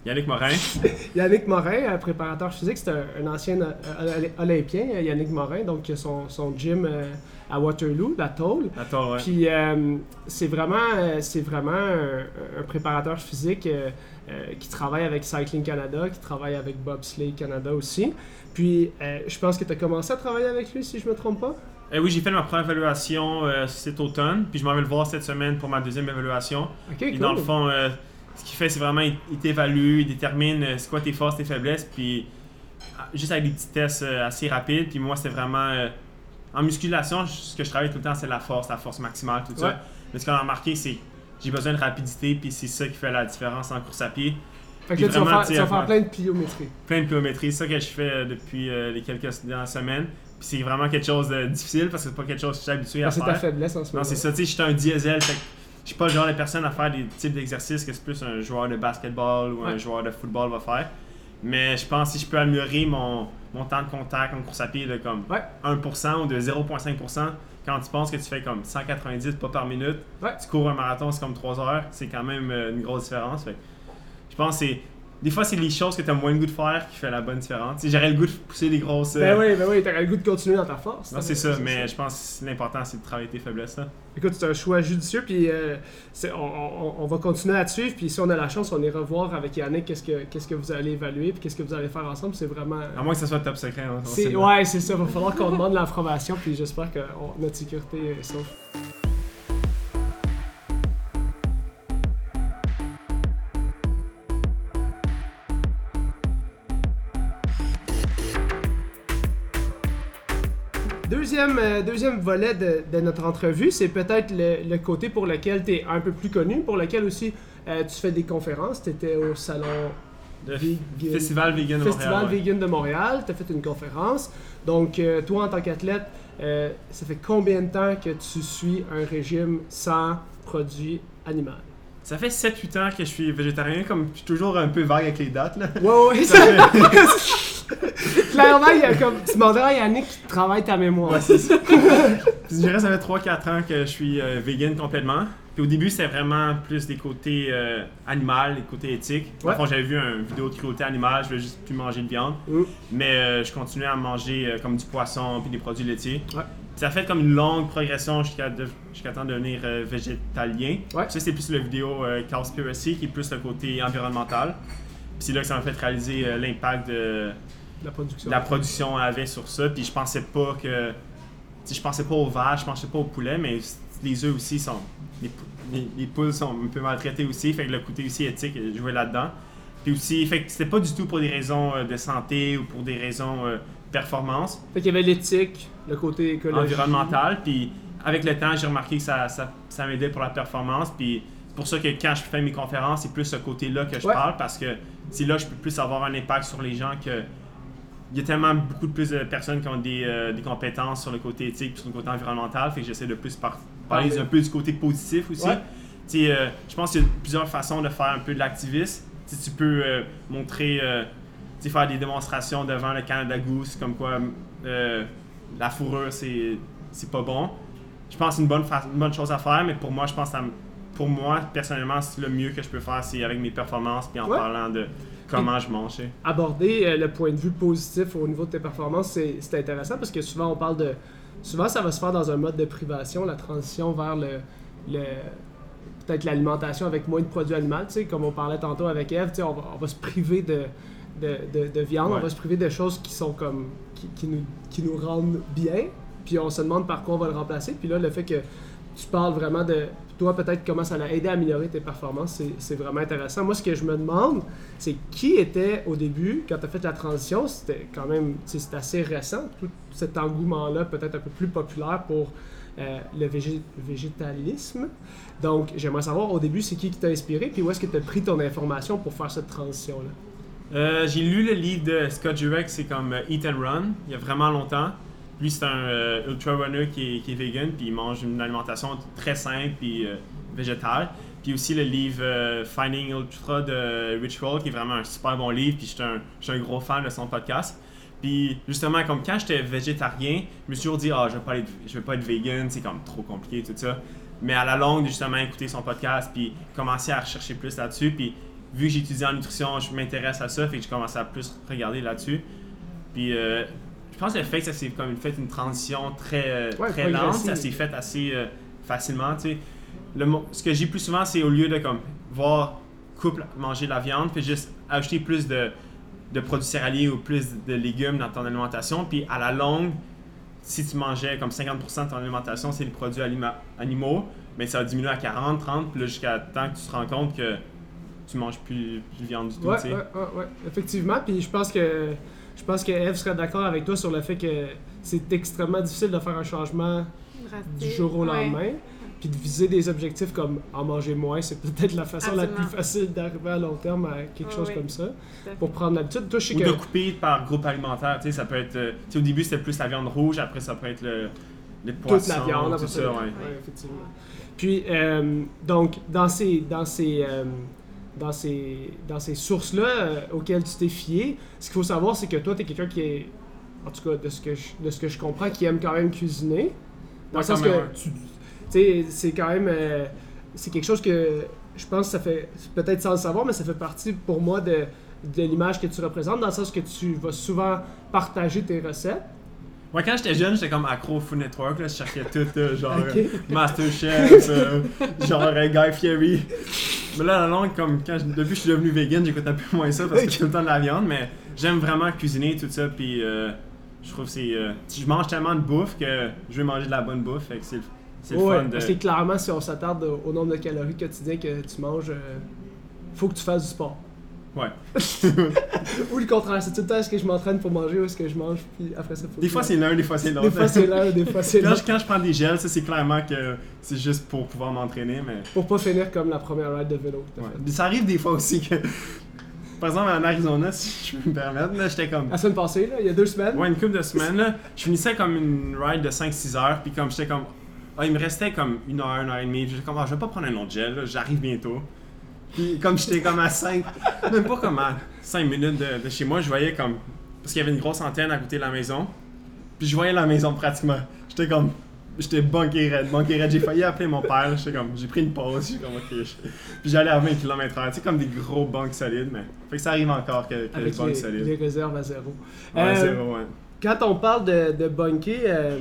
Yannick Morin. *laughs* Yannick Morin, un préparateur physique, c'est un, un ancien euh, olympien, Yannick Morin, donc qui a son, son gym euh, à Waterloo, la tôle. Attends, ouais. Puis euh, c'est vraiment, c'est vraiment un, un préparateur physique euh, euh, qui travaille avec Cycling Canada, qui travaille avec Bobsleigh Canada aussi. Puis je pense que tu as commencé à travailler avec lui, si je me trompe pas? Eh oui, j'ai fait ma première évaluation cet automne, puis je m'en vais le voir cette semaine pour ma deuxième évaluation. Ok, Puis cool. dans le fond, ce qu'il fait, c'est vraiment, il, t'évalue, il détermine euh, c'est quoi tes forces, tes faiblesses, puis ah, juste avec des petits tests euh, assez rapides. Puis moi, c'était vraiment. euh, en musculation, ce que je travaille tout le temps, c'est la force, la force maximale, tout Ouais. ça. Mais ce qu'on a remarqué, c'est que j'ai besoin de rapidité, puis c'est ça qui fait la différence en course à pied. fait que là, tu vas faire, tu vas faire plein de pliométrie. Plein de pliométrie, c'est ça que je fais depuis euh, les quelques dernières semaines. Puis c'est vraiment quelque chose de difficile parce que c'est pas quelque chose que je suis habitué à Ah, c'est faire. ta faiblesse en ce Non, moment. c'est ça, tu sais, j'étais un diesel, fait je suis pas le genre de personne à faire des types d'exercices que c'est plus un joueur de basketball ou un joueur de football va faire. Mais je pense que si je peux améliorer mon, mon temps de contact en course à pied de comme Ouais. 1% ou de 0,5%, quand tu penses que tu fais comme 190 pas par minute, Ouais. tu cours un marathon, c'est comme 3 heures, c'est quand même euh, une grosse différence. Fait je pense que c'est. Des fois, c'est les choses que tu as moins le goût de faire qui fait la bonne différence. Sais, J'aurais le goût de pousser des grosses. euh, Ben oui, ben oui, t'aurais le goût de continuer dans ta force. non, c'est ça, mais je pense que l'important, c'est de travailler tes faiblesses. Là. Écoute, c'est un choix judicieux, puis euh, on, on- on va continuer à te suivre, puis si on a la chance, on ira voir avec Yannick qu'est-ce que, qu'est-ce que vous allez évaluer, puis qu'est-ce que vous allez faire ensemble. C'est vraiment. À moins que ce soit top secret. hein, ouais, c'est ça. Il va falloir qu'on demande l'information, puis j'espère que on- notre sécurité est sauf. Deuxième, euh, deuxième volet de, de notre entrevue, c'est peut-être le, le côté pour lequel tu es un peu plus connu, pour lequel aussi euh, tu fais des conférences. Tu étais au salon Le Vegan- Festival Vegan de Festival Montréal. ouais. Vegan de Montréal. Tu as fait une conférence. Donc, euh, toi, en tant qu'athlète, ça fait combien de temps que tu suis un régime sans produits animaux? Ça fait 7-8 ans que je suis végétarien, comme je suis toujours un peu vague avec les dates. Là. Ouais, ouais, Ça fait- *laughs* *laughs* Clairement, il y a comme. Tu demanderas à Yannick qui travaille ta mémoire. Ouais, c'est ça. *laughs* Je dirais que ça fait 3-4 ans que je suis euh, vegan complètement. Puis au début, c'était vraiment plus des côtés euh, animal, des côtés éthiques. Ouais. Quand j'avais vu une vidéo de cruauté animale, je voulais juste plus manger de viande. Mm. Mais euh, je continuais à manger euh, comme du poisson puis des produits laitiers. Ouais. Puis Ça a fait comme une longue progression jusqu'à de- jusqu'à temps de devenir euh, végétalien. Ouais. Ça, c'est plus la vidéo euh, Cowspiracy, qui est plus le côté environnemental. Puis c'est là que ça m'a fait réaliser euh, l'impact de, La production. la production avait sur ça. Puis je pensais pas que. je pensais pas aux vaches, je pensais pas aux poulets, mais les œufs aussi sont. Les, les- les poules sont un peu maltraitées aussi, fait que le côté aussi éthique euh, jouait là-dedans. Puis aussi, fait que c'était pas du tout pour des raisons euh, de santé ou pour des raisons euh, performance, Fait qu'il y avait l'éthique, le côté écologique. environnemental. Puis avec le temps, j'ai remarqué que ça, ça, ça m'aidait pour la performance. Puis c'est pour ça que quand je fais mes conférences, c'est plus ce côté-là que je Ouais. parle parce que c'est là que je peux plus avoir un impact sur les gens que. Il y a tellement beaucoup de plus de personnes qui ont des, euh, des compétences sur le côté éthique et sur le côté environnemental, fait que j'essaie de plus par- parler Parler. un peu du côté positif aussi. Ouais. Euh, je pense qu'il y a plusieurs façons de faire un peu de l'activisme. Tu peux euh, montrer, euh, faire des démonstrations devant le Canada Goose, comme quoi euh, la fourrure, c'est c'est pas bon. Je pense que c'est une bonne, une bonne chose à faire, mais pour moi, je pense que ça pour moi, personnellement, le mieux que je peux faire, c'est avec mes performances puis en Ouais. parlant de comment je mange. tu sais. aborder euh, le point de vue positif au niveau de tes performances, c'est c'est intéressant parce que souvent on parle de. Souvent ça va se faire dans un mode de privation, la transition vers le. le peut-être l'alimentation avec moins de produits animaux, tu sais, comme on parlait tantôt avec Eve, tu sais, on va, on va se priver de, de, de- de viande, on va se priver de choses qui sont comme. qui, qui nous, qui nous rendent bien, puis on se demande par quoi on va le remplacer, puis là le fait que tu parles vraiment de toi peut-être comment ça l'a aidé à améliorer tes performances, c'est- vraiment intéressant. Moi ce que je me demande, c'est qui était au début, quand tu as fait la transition, c'était quand même, assez récent, tout cet engouement-là, peut-être un peu plus populaire pour euh, le végé- végétalisme. Donc, j'aimerais savoir au début, c'est qui qui t'a inspiré, puis où est-ce que tu as pris ton information pour faire cette transition-là? Euh, j'ai lu le livre de Scott Jurek, c'est comme euh, Eat and Run, il y a vraiment longtemps. Lui, c'est un euh, ultra runner qui est, vegan, puis il mange une alimentation très simple puis euh, végétale. Puis aussi le livre euh, Finding Ultra de Rich Roll, qui est vraiment un super bon livre, puis je suis un, un gros fan de son podcast. Puis justement, comme quand j'étais végétarien, je me suis toujours dit, ah, je vais être, je vais pas être vegan, c'est comme trop compliqué, tout ça. Mais à la longue, justement, écouter son podcast, puis commencer à rechercher plus là-dessus, puis vu que j'étudie en nutrition, je m'intéresse à ça, fait que j'ai commencé à plus regarder là-dessus. Puis je pense que le fait que ça s'est comme fait une transition très, euh, Ouais, très lente, ça s'est fait assez euh, facilement, tu sais. Le mo- Ce que j'ai plus souvent, c'est au lieu de comme voir couple manger de la viande, puis juste ajouter plus de, de produits céréaliers ou plus de légumes dans ton alimentation, puis à la longue, si tu mangeais comme 50% de ton alimentation, c'est les produits animaux, mais ça va diminuer à 40, 30, puis là, jusqu'à temps que tu te rends compte que tu manges plus, plus de viande du tout, sais. ouais, ouais, ouais, effectivement. Puis je pense que pense que Eve serait d'accord avec toi sur le fait que c'est extrêmement difficile de faire un changement du jour au Ouais. lendemain. Puis de viser des objectifs comme en manger moins, c'est peut-être la façon la plus facile d'arriver à long terme à quelque chose comme ça. Pour prendre l'habitude. Toi, je sais Ou que. de couper par groupe alimentaire, tu sais, ça peut être... euh, tu sais, au début, c'était plus la viande rouge, après, ça peut être le, les poissons, toute la viande, tout ça, ça. ouais. Ouais, effectivement. Puis, euh, donc, dans ces, dans ces, euh, dans ces, dans ces sources-là euh, auxquelles tu t'es fié, ce qu'il faut savoir, c'est que toi, tu es quelqu'un qui est, en tout cas, de ce, que je, de ce que je comprends, qui aime quand même cuisiner. Dans le sens que, tu sais, c'est quand même, euh, c'est quelque chose que je pense que ça fait, peut-être sans le savoir, mais ça fait partie pour moi de, de l'image que tu représentes, dans le sens que tu vas souvent partager tes recettes. Moi, quand j'étais jeune, j'étais comme accro au Food Network, là, je cherchais tout, euh, genre *laughs* Ok. euh, Masterchef, euh, genre euh, Guy Fieri. Mais là, à la longue, comme quand je- depuis que je suis devenu vegan, j'écoute un peu moins ça parce que j'ai tout le temps de la viande, mais j'aime vraiment cuisiner tout ça, puis euh, je trouve que c'est... je mange tellement de bouffe que je veux manger de la bonne bouffe, fait que c'est le, c'est le fun de... parce que clairement, si on s'attarde au, nombre de calories quotidiennes que tu manges, faut que tu fasses du sport. Ouais. *laughs* Ou le contraire, c'est tout le temps est-ce que je m'entraîne pour manger ou est-ce que je mange, puis après ça, faut Des fois c'est l'un, des fois c'est l'autre. Des fois c'est l'un, des fois c'est l'autre. quand je prends des gels, ça c'est clairement que c'est juste pour pouvoir m'entraîner, mais. Pour pas finir comme la première ride de vélo Ouais. Ça arrive des fois aussi que. Par exemple, en Arizona, *laughs* si je peux me permettre, là, j'étais comme. La semaine passée, là, il y a deux semaines. Ouais, une couple de semaines, là, je finissais comme une ride de 5-6 heures, puis comme j'étais comme. Ah, il me restait comme une heure, une heure et demie, j'étais comme, ah, je vais pas prendre un autre gel, j'arrive bientôt. Puis comme j'étais comme à 5, même pas comme à 5 minutes de, de chez moi, je voyais comme. Parce qu'il y avait une grosse antenne à côté de la maison, puis je voyais la maison pratiquement. J'étais comme. J'étais bunké raide, bunké raide. J'ai failli appeler mon père, j'étais comme. J'ai pris une pause, j'étais comme, ok. Puis j'allais à 20 km/h, tu sais, comme des gros bunks solides, mais. Fait que ça arrive encore que, que Avec les bunks les, solides. les réserves à zéro. Ouais, Euh, zéro, ouais. Quand on parle de, de bunker, euh,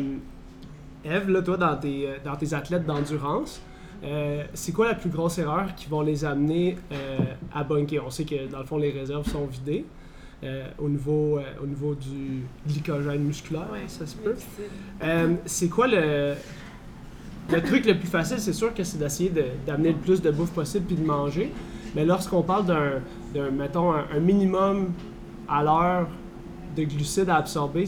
Eve, là, toi, dans tes, euh, dans tes athlètes d'endurance, euh, c'est quoi la plus grosse erreur qui vont les amener euh, à bunker? On sait que, dans le fond, les réserves sont vidées. euh, au, niveau, au niveau du glycogène musculaire, Ouais, ça se peut. c'est quoi le, le truc le plus facile? C'est sûr que c'est d'essayer de- d'amener le plus de bouffe possible puis de manger. Mais lorsqu'on parle d'un, d'un, mettons, un, un minimum à l'heure de glucides à absorber,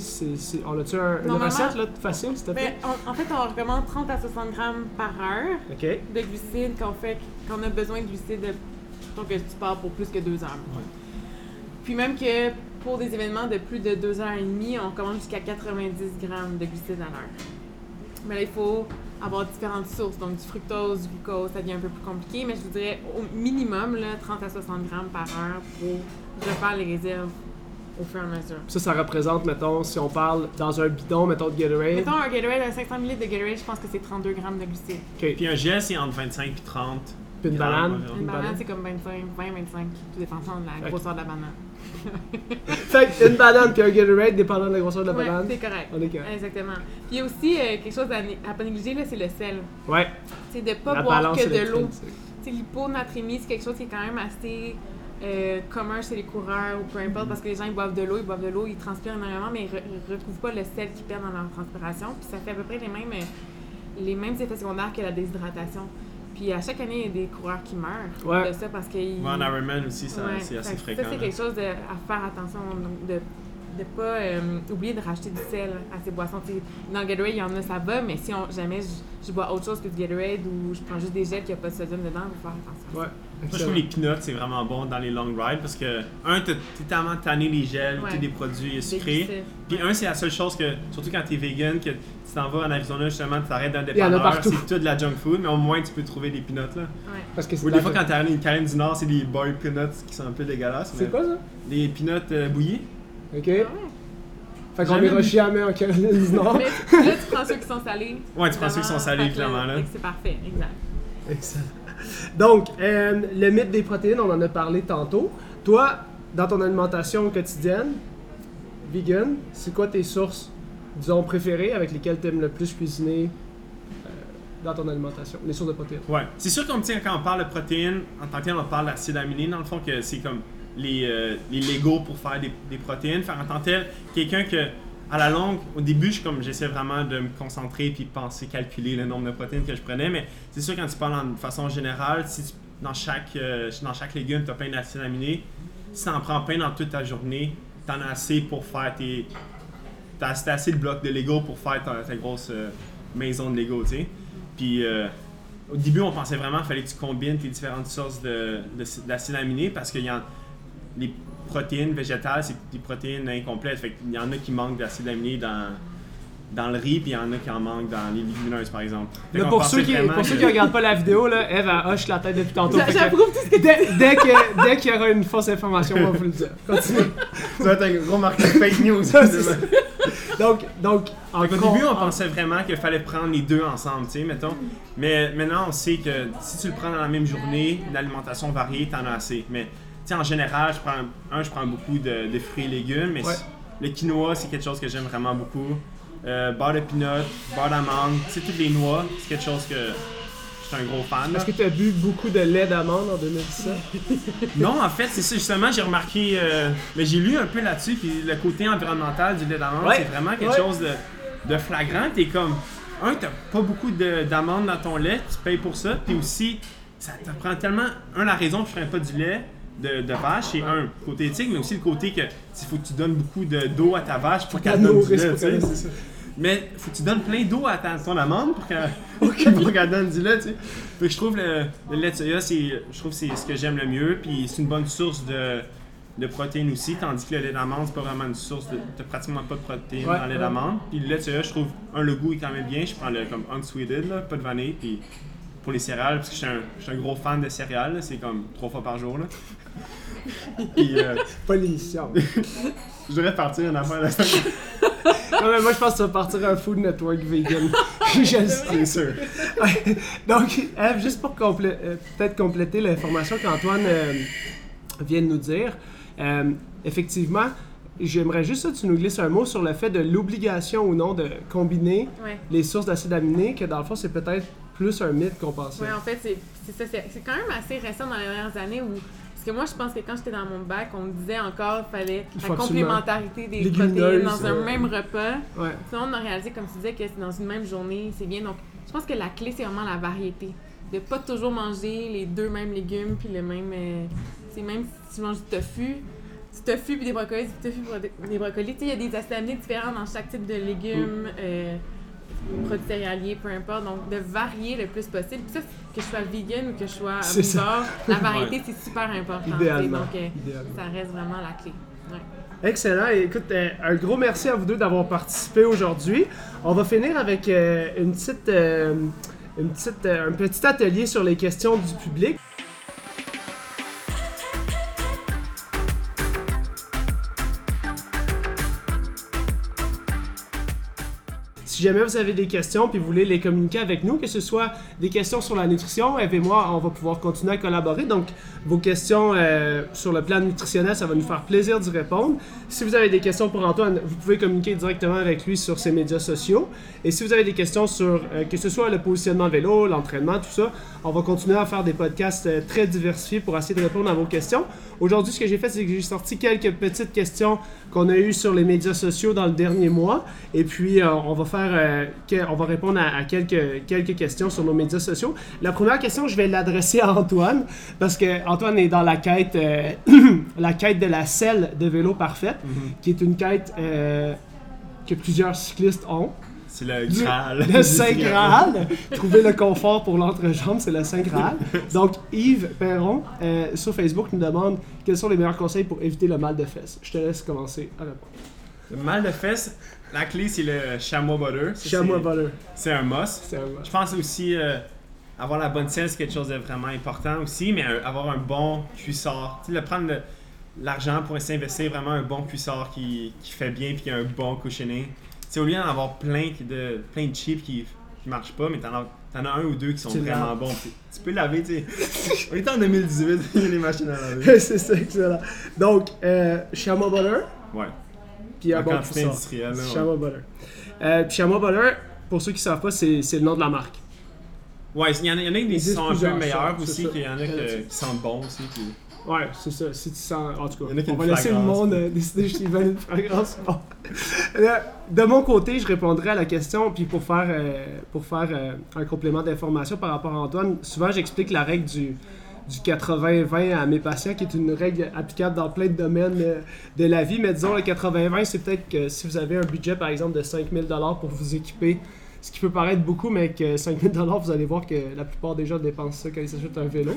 on a-tu un- une recette là, facile, s'il te plaît? En, fait, on recommande 30 à 60 grammes par heure de glucides qu'on fait, qu'on a besoin de glucides que tu pars pour plus que deux heures. Puis même que pour des événements de plus de deux heures et demie, on commande jusqu'à 90 grammes de glucides à l'heure. Mais là, il faut avoir différentes sources, donc du fructose, du glucose, ça devient un peu plus compliqué, mais je vous dirais au minimum là, 30 à 60 grammes par heure pour refaire les réserves au fur et à mesure. Ça, ça représente, mettons, si on parle dans un bidon, mettons, de Gatorade. Mettons un Gatorade, un 500 ml de Gatorade, je pense que c'est 32 grammes de glucides. OK. Puis un gel, c'est entre 25 et 30. Puis une banane? Une Une banane, banane? c'est comme 25, 20, 25, tout dépendant de la grosseur de la banane. *laughs* Fait que une banane puis un Gatorade, dépendant de la grosseur de la Ouais, banane. c'est correct. On est correct. Exactement. Puis il y a aussi euh, quelque chose à, à pas négliger, là, c'est le sel. Ouais. C'est de pas la boire que de l'eau. sais, l'hyponatrémie, c'est quelque chose qui est quand même assez euh, commun chez les coureurs ou peu importe, parce que les gens ils boivent de l'eau, ils boivent de l'eau, ils transpirent énormément, mais ils re- ils recouvrent pas le sel qu'ils perdent dans leur transpiration. Puis ça fait à peu près les mêmes, euh, les mêmes effets secondaires que la déshydratation. Puis à chaque année, il y a des coureurs qui meurent Ouais. de ça parce qu'ils. Ouais, en Ironman aussi, ça- Ouais, c'est assez que fréquent. Ça, c'est quelque chose de- à faire attention, donc de de pas euh, oublier de racheter du sel à ces boissons. Tu sais, dans le Gatorade, il y en a, ça va, mais si on, jamais je, je bois autre chose que du Gatorade ou je prends juste des gels qui n'ont pas de sodium dedans, il faut faire attention. Ouais. Moi, je trouve les peanuts, c'est vraiment bon dans les long rides parce que, un, t'es t'es tellement tanné les gels, Ouais. t'es des produits Des sucrés. Puis un, c'est la seule chose que, surtout quand t'es vegan, que tu t'en vas en Arizona justement, tu t'arrêtes dans a dépanneur, c'est tout de la junk food, mais au moins tu peux trouver des peanuts là. Ouais. Parce que c'est Ou de des fois quand t'es allé une Caroline du Nord, c'est des boiled peanuts qui sont un peu dégueulasses. mais- C'est quoi ça? Des peanuts euh, bouillis. Ok. Ah ouais. Fait qu'on Jamais ira vu. chiamer en Caroline du Nord. Mais là, tu prends ceux qui sont salés. Ouais, tu prends ceux qui sont salés, clairement, là. fait que C'est parfait, exact. Excellent. *laughs* Donc, euh, le mythe des protéines, on en a parlé tantôt. Toi, dans ton alimentation quotidienne, vegan, c'est quoi tes sources, disons, préférées avec lesquelles tu aimes le plus cuisiner euh, dans ton alimentation? Les sources de protéines? Ouais. C'est sûr qu'on tient quand on parle de protéines, en tant que tel, on parle d'acide aminé, dans le fond, que c'est comme les, euh, les Legos pour faire des, des protéines. Faire en tant que tel, quelqu'un que, à la longue, au début, je, comme, j'essaie vraiment de me concentrer puis penser, calculer le nombre de protéines que je prenais, mais c'est sûr, quand tu parles de façon générale, si tu- dans, chaque, euh, dans chaque légume, tu as plein d'acides aminés, si tu en prends plein dans toute ta journée, tu en as assez pour faire tes. T'as t'as assez de blocs de Lego pour faire ta, grosse euh, maison de Lego, tu sais. Puis euh, au début, on pensait vraiment qu'il fallait que tu combines tes différentes sources de, de- d'acides aminés parce que y en, les protéines végétales, c'est des protéines incomplètes. Fait qu'il y en a qui manquent d'acides aminés dans, dans le riz, puis il y en a qui en manquent dans les légumineuses, par exemple. Là, pour ceux, qui, pour ceux qui regardent pas la vidéo, là, Eve a hoche la tête depuis tantôt. J'a- Fait que J'approuve tout ce que dès, dès que- dès qu'il y aura une fausse information, on va vous le dire. Continue. *laughs* Ça va être un gros marqueur fake news. Ça. Donc, donc en con- début, on en- pensait vraiment qu'il fallait prendre les deux ensemble, tu sais, mettons. Mais maintenant, on sait que si tu le prends dans la même journée, une alimentation variée, t'en as assez. Mais, sais, en général, je prends, un, je prends beaucoup de, de fruits et légumes, mais Ouais. le quinoa, c'est quelque chose que j'aime vraiment beaucoup. Euh, beurre de peanut, beurre d'amande, tu sais, toutes les noix, c'est quelque chose que je suis un gros fan. Est-ce que tu as bu beaucoup de lait d'amande en 2017? *laughs* Non, en fait, c'est ça, justement, j'ai remarqué, euh, mais j'ai lu un peu là-dessus, puis le côté environnemental du lait d'amande, Ouais. c'est vraiment quelque Ouais. chose de, de flagrant. T'es comme, un, t'as pas beaucoup de- d'amandes dans ton lait, tu payes pour ça, puis aussi, ça te prend tellement, un, la raison que je ferais pas du lait, de, de vache, c'est un côté éthique, mais aussi le côté que il faut que tu donnes beaucoup de- d'eau à ta vache pour qu'elle donne du lait. tu sais. Mais faut que tu donnes plein d'eau à ta, ton amande *laughs* *laughs* pour qu'elle donne du lait, tu sais. Fait que je trouve le, le lait de soya, c'est, je trouve c'est ce que j'aime le mieux, puis c'est une bonne source de, de protéines aussi, tandis que le lait d'amande, c'est pas vraiment une source de. T'as pratiquement pas de protéines Ouais, dans le lait d'amande. Puis le lait de soya, je trouve, un, le goût est quand même bien. Je prends le comme unsweetened, là, pas de vanille, puis pour les céréales, parce que je suis un, je suis un gros fan de céréales, c'est comme trois fois par jour, là. Puis euh, Pas l'émission. *laughs* je devrais partir en affaire là *laughs* Non, mais moi, je pense que ça va partir un Food Network vegan. *laughs* je le sais. c'est sûr. Donc, Eve, juste pour complé- euh, peut-être compléter l'information qu'Antoine euh, vient de nous dire, euh, effectivement, j'aimerais juste que tu nous glisses un mot sur le fait de l'obligation ou non de combiner Ouais. les sources d'acides aminés, que dans le fond, c'est peut-être plus un mythe qu'on pensait. Ouais, en fait, c'est c'est ça. C'est c'est quand même assez récent dans les dernières années où. Que moi, je pense que quand j'étais dans mon bac, on me disait encore qu'il fallait la complémentarité des protéines dans un euh, même repas. Ouais. Sinon, on a réalisé, comme tu disais, que c'est dans une même journée, c'est bien. Donc, je pense que la clé, c'est vraiment la variété. De pas toujours manger les deux mêmes légumes, puis le même. euh, c'est même si tu manges du tofu, du tofu puis des brocolis, du tofu des, brocolis. Tu sais, il y a des acides aminés différents dans chaque type de légumes, euh, produits céréaliers, peu importe. Donc, de varier le plus possible. Puis ça, que je sois vegan ou que je sois *laughs* omnivore, la variété, c'est super important. Idéalement. Donc, euh, Idéalement. ça reste vraiment la clé. Ouais. Excellent. Et Écoute, euh, un gros merci à vous deux d'avoir participé aujourd'hui. On va finir avec euh, une petite, une petite, un petit atelier sur les questions du public. Si jamais vous avez des questions puis vous voulez les communiquer avec nous, que ce soit des questions sur la nutrition, Eve et moi, on va pouvoir continuer à collaborer. Donc, vos questions euh, sur le plan nutritionnel, ça va nous faire plaisir d'y répondre. Si vous avez des questions pour Antoine, vous pouvez communiquer directement avec lui sur ses médias sociaux. Et si vous avez des questions sur euh, que ce soit le positionnement vélo, l'entraînement, tout ça, on va continuer à faire des podcasts euh, très diversifiés pour essayer de répondre à vos questions. Aujourd'hui, ce que j'ai fait, c'est que j'ai sorti quelques petites questions qu'on a eues sur les médias sociaux dans le dernier mois. Et puis, on va faire, euh, que- on va répondre à, à quelques, quelques questions sur nos médias sociaux. La première question, je vais l'adresser à Antoine parce que Antoine est dans la quête, euh, *clears throat* la quête de la selle de vélo parfaite, qui est une quête euh, que plusieurs cyclistes ont. C'est le Graal. Le Saint Graal. Trouver le confort pour l'entrejambe, c'est le Saint Graal. Donc, Yves Perron, euh, sur Facebook, nous demande quels sont les meilleurs conseils pour éviter le mal de fesses. Je te laisse commencer à répondre. Le mal de fesses, la clé c'est le chamois butter. Ça, Chamois c'est- butter. C'est un must. C'est un Je pense aussi euh, avoir la bonne selle, c'est quelque chose de vraiment important aussi, mais euh, avoir un bon cuissard. Tu sais, le prendre l'argent pour essayer d'investir vraiment un bon cuissard qui, qui fait bien puis qui a un bon cushioning. Tu sais, au lieu d'en avoir plein de, plein de cheap qui, qui marchent pas, mais t'en as, t'en as un ou deux qui sont vraiment bons. Tu, peux laver, tu sais. *laughs* On est en 2018, *laughs* il y a des machines à laver. *laughs* c'est ça, excellent. Donc, euh, chamois butter, Ouais. Puis un En bon quantité cuissard. industrielle, là, ouais. Chamois butter. Euh, puis chamois butter, pour ceux qui savent pas, c'est c'est le nom de la marque. Ouais, il y en a, y en a qui sont un peu meilleurs c'est aussi, ça. qu'il y en a Il y en a que- qui sentent bon aussi. puis- Ouais, c'est ça. Si tu sens. En tout cas, on va laisser le monde euh, décider s'ils veulent une fragrance. Bon. *laughs* De mon côté, je répondrai à la question, puis pour faire, euh, pour faire euh, un complément d'information par rapport à Antoine, souvent j'explique la règle du, du 80-20 à mes patients, qui est une règle applicable dans plein de domaines euh, de la vie. Mais disons, le 80-20, c'est peut-être que si vous avez un budget, par exemple, de 5000 pour vous équiper, ce qui peut paraître beaucoup, mais que 5000 vous allez voir que la plupart des gens dépensent ça quand ils s'achètent un vélo.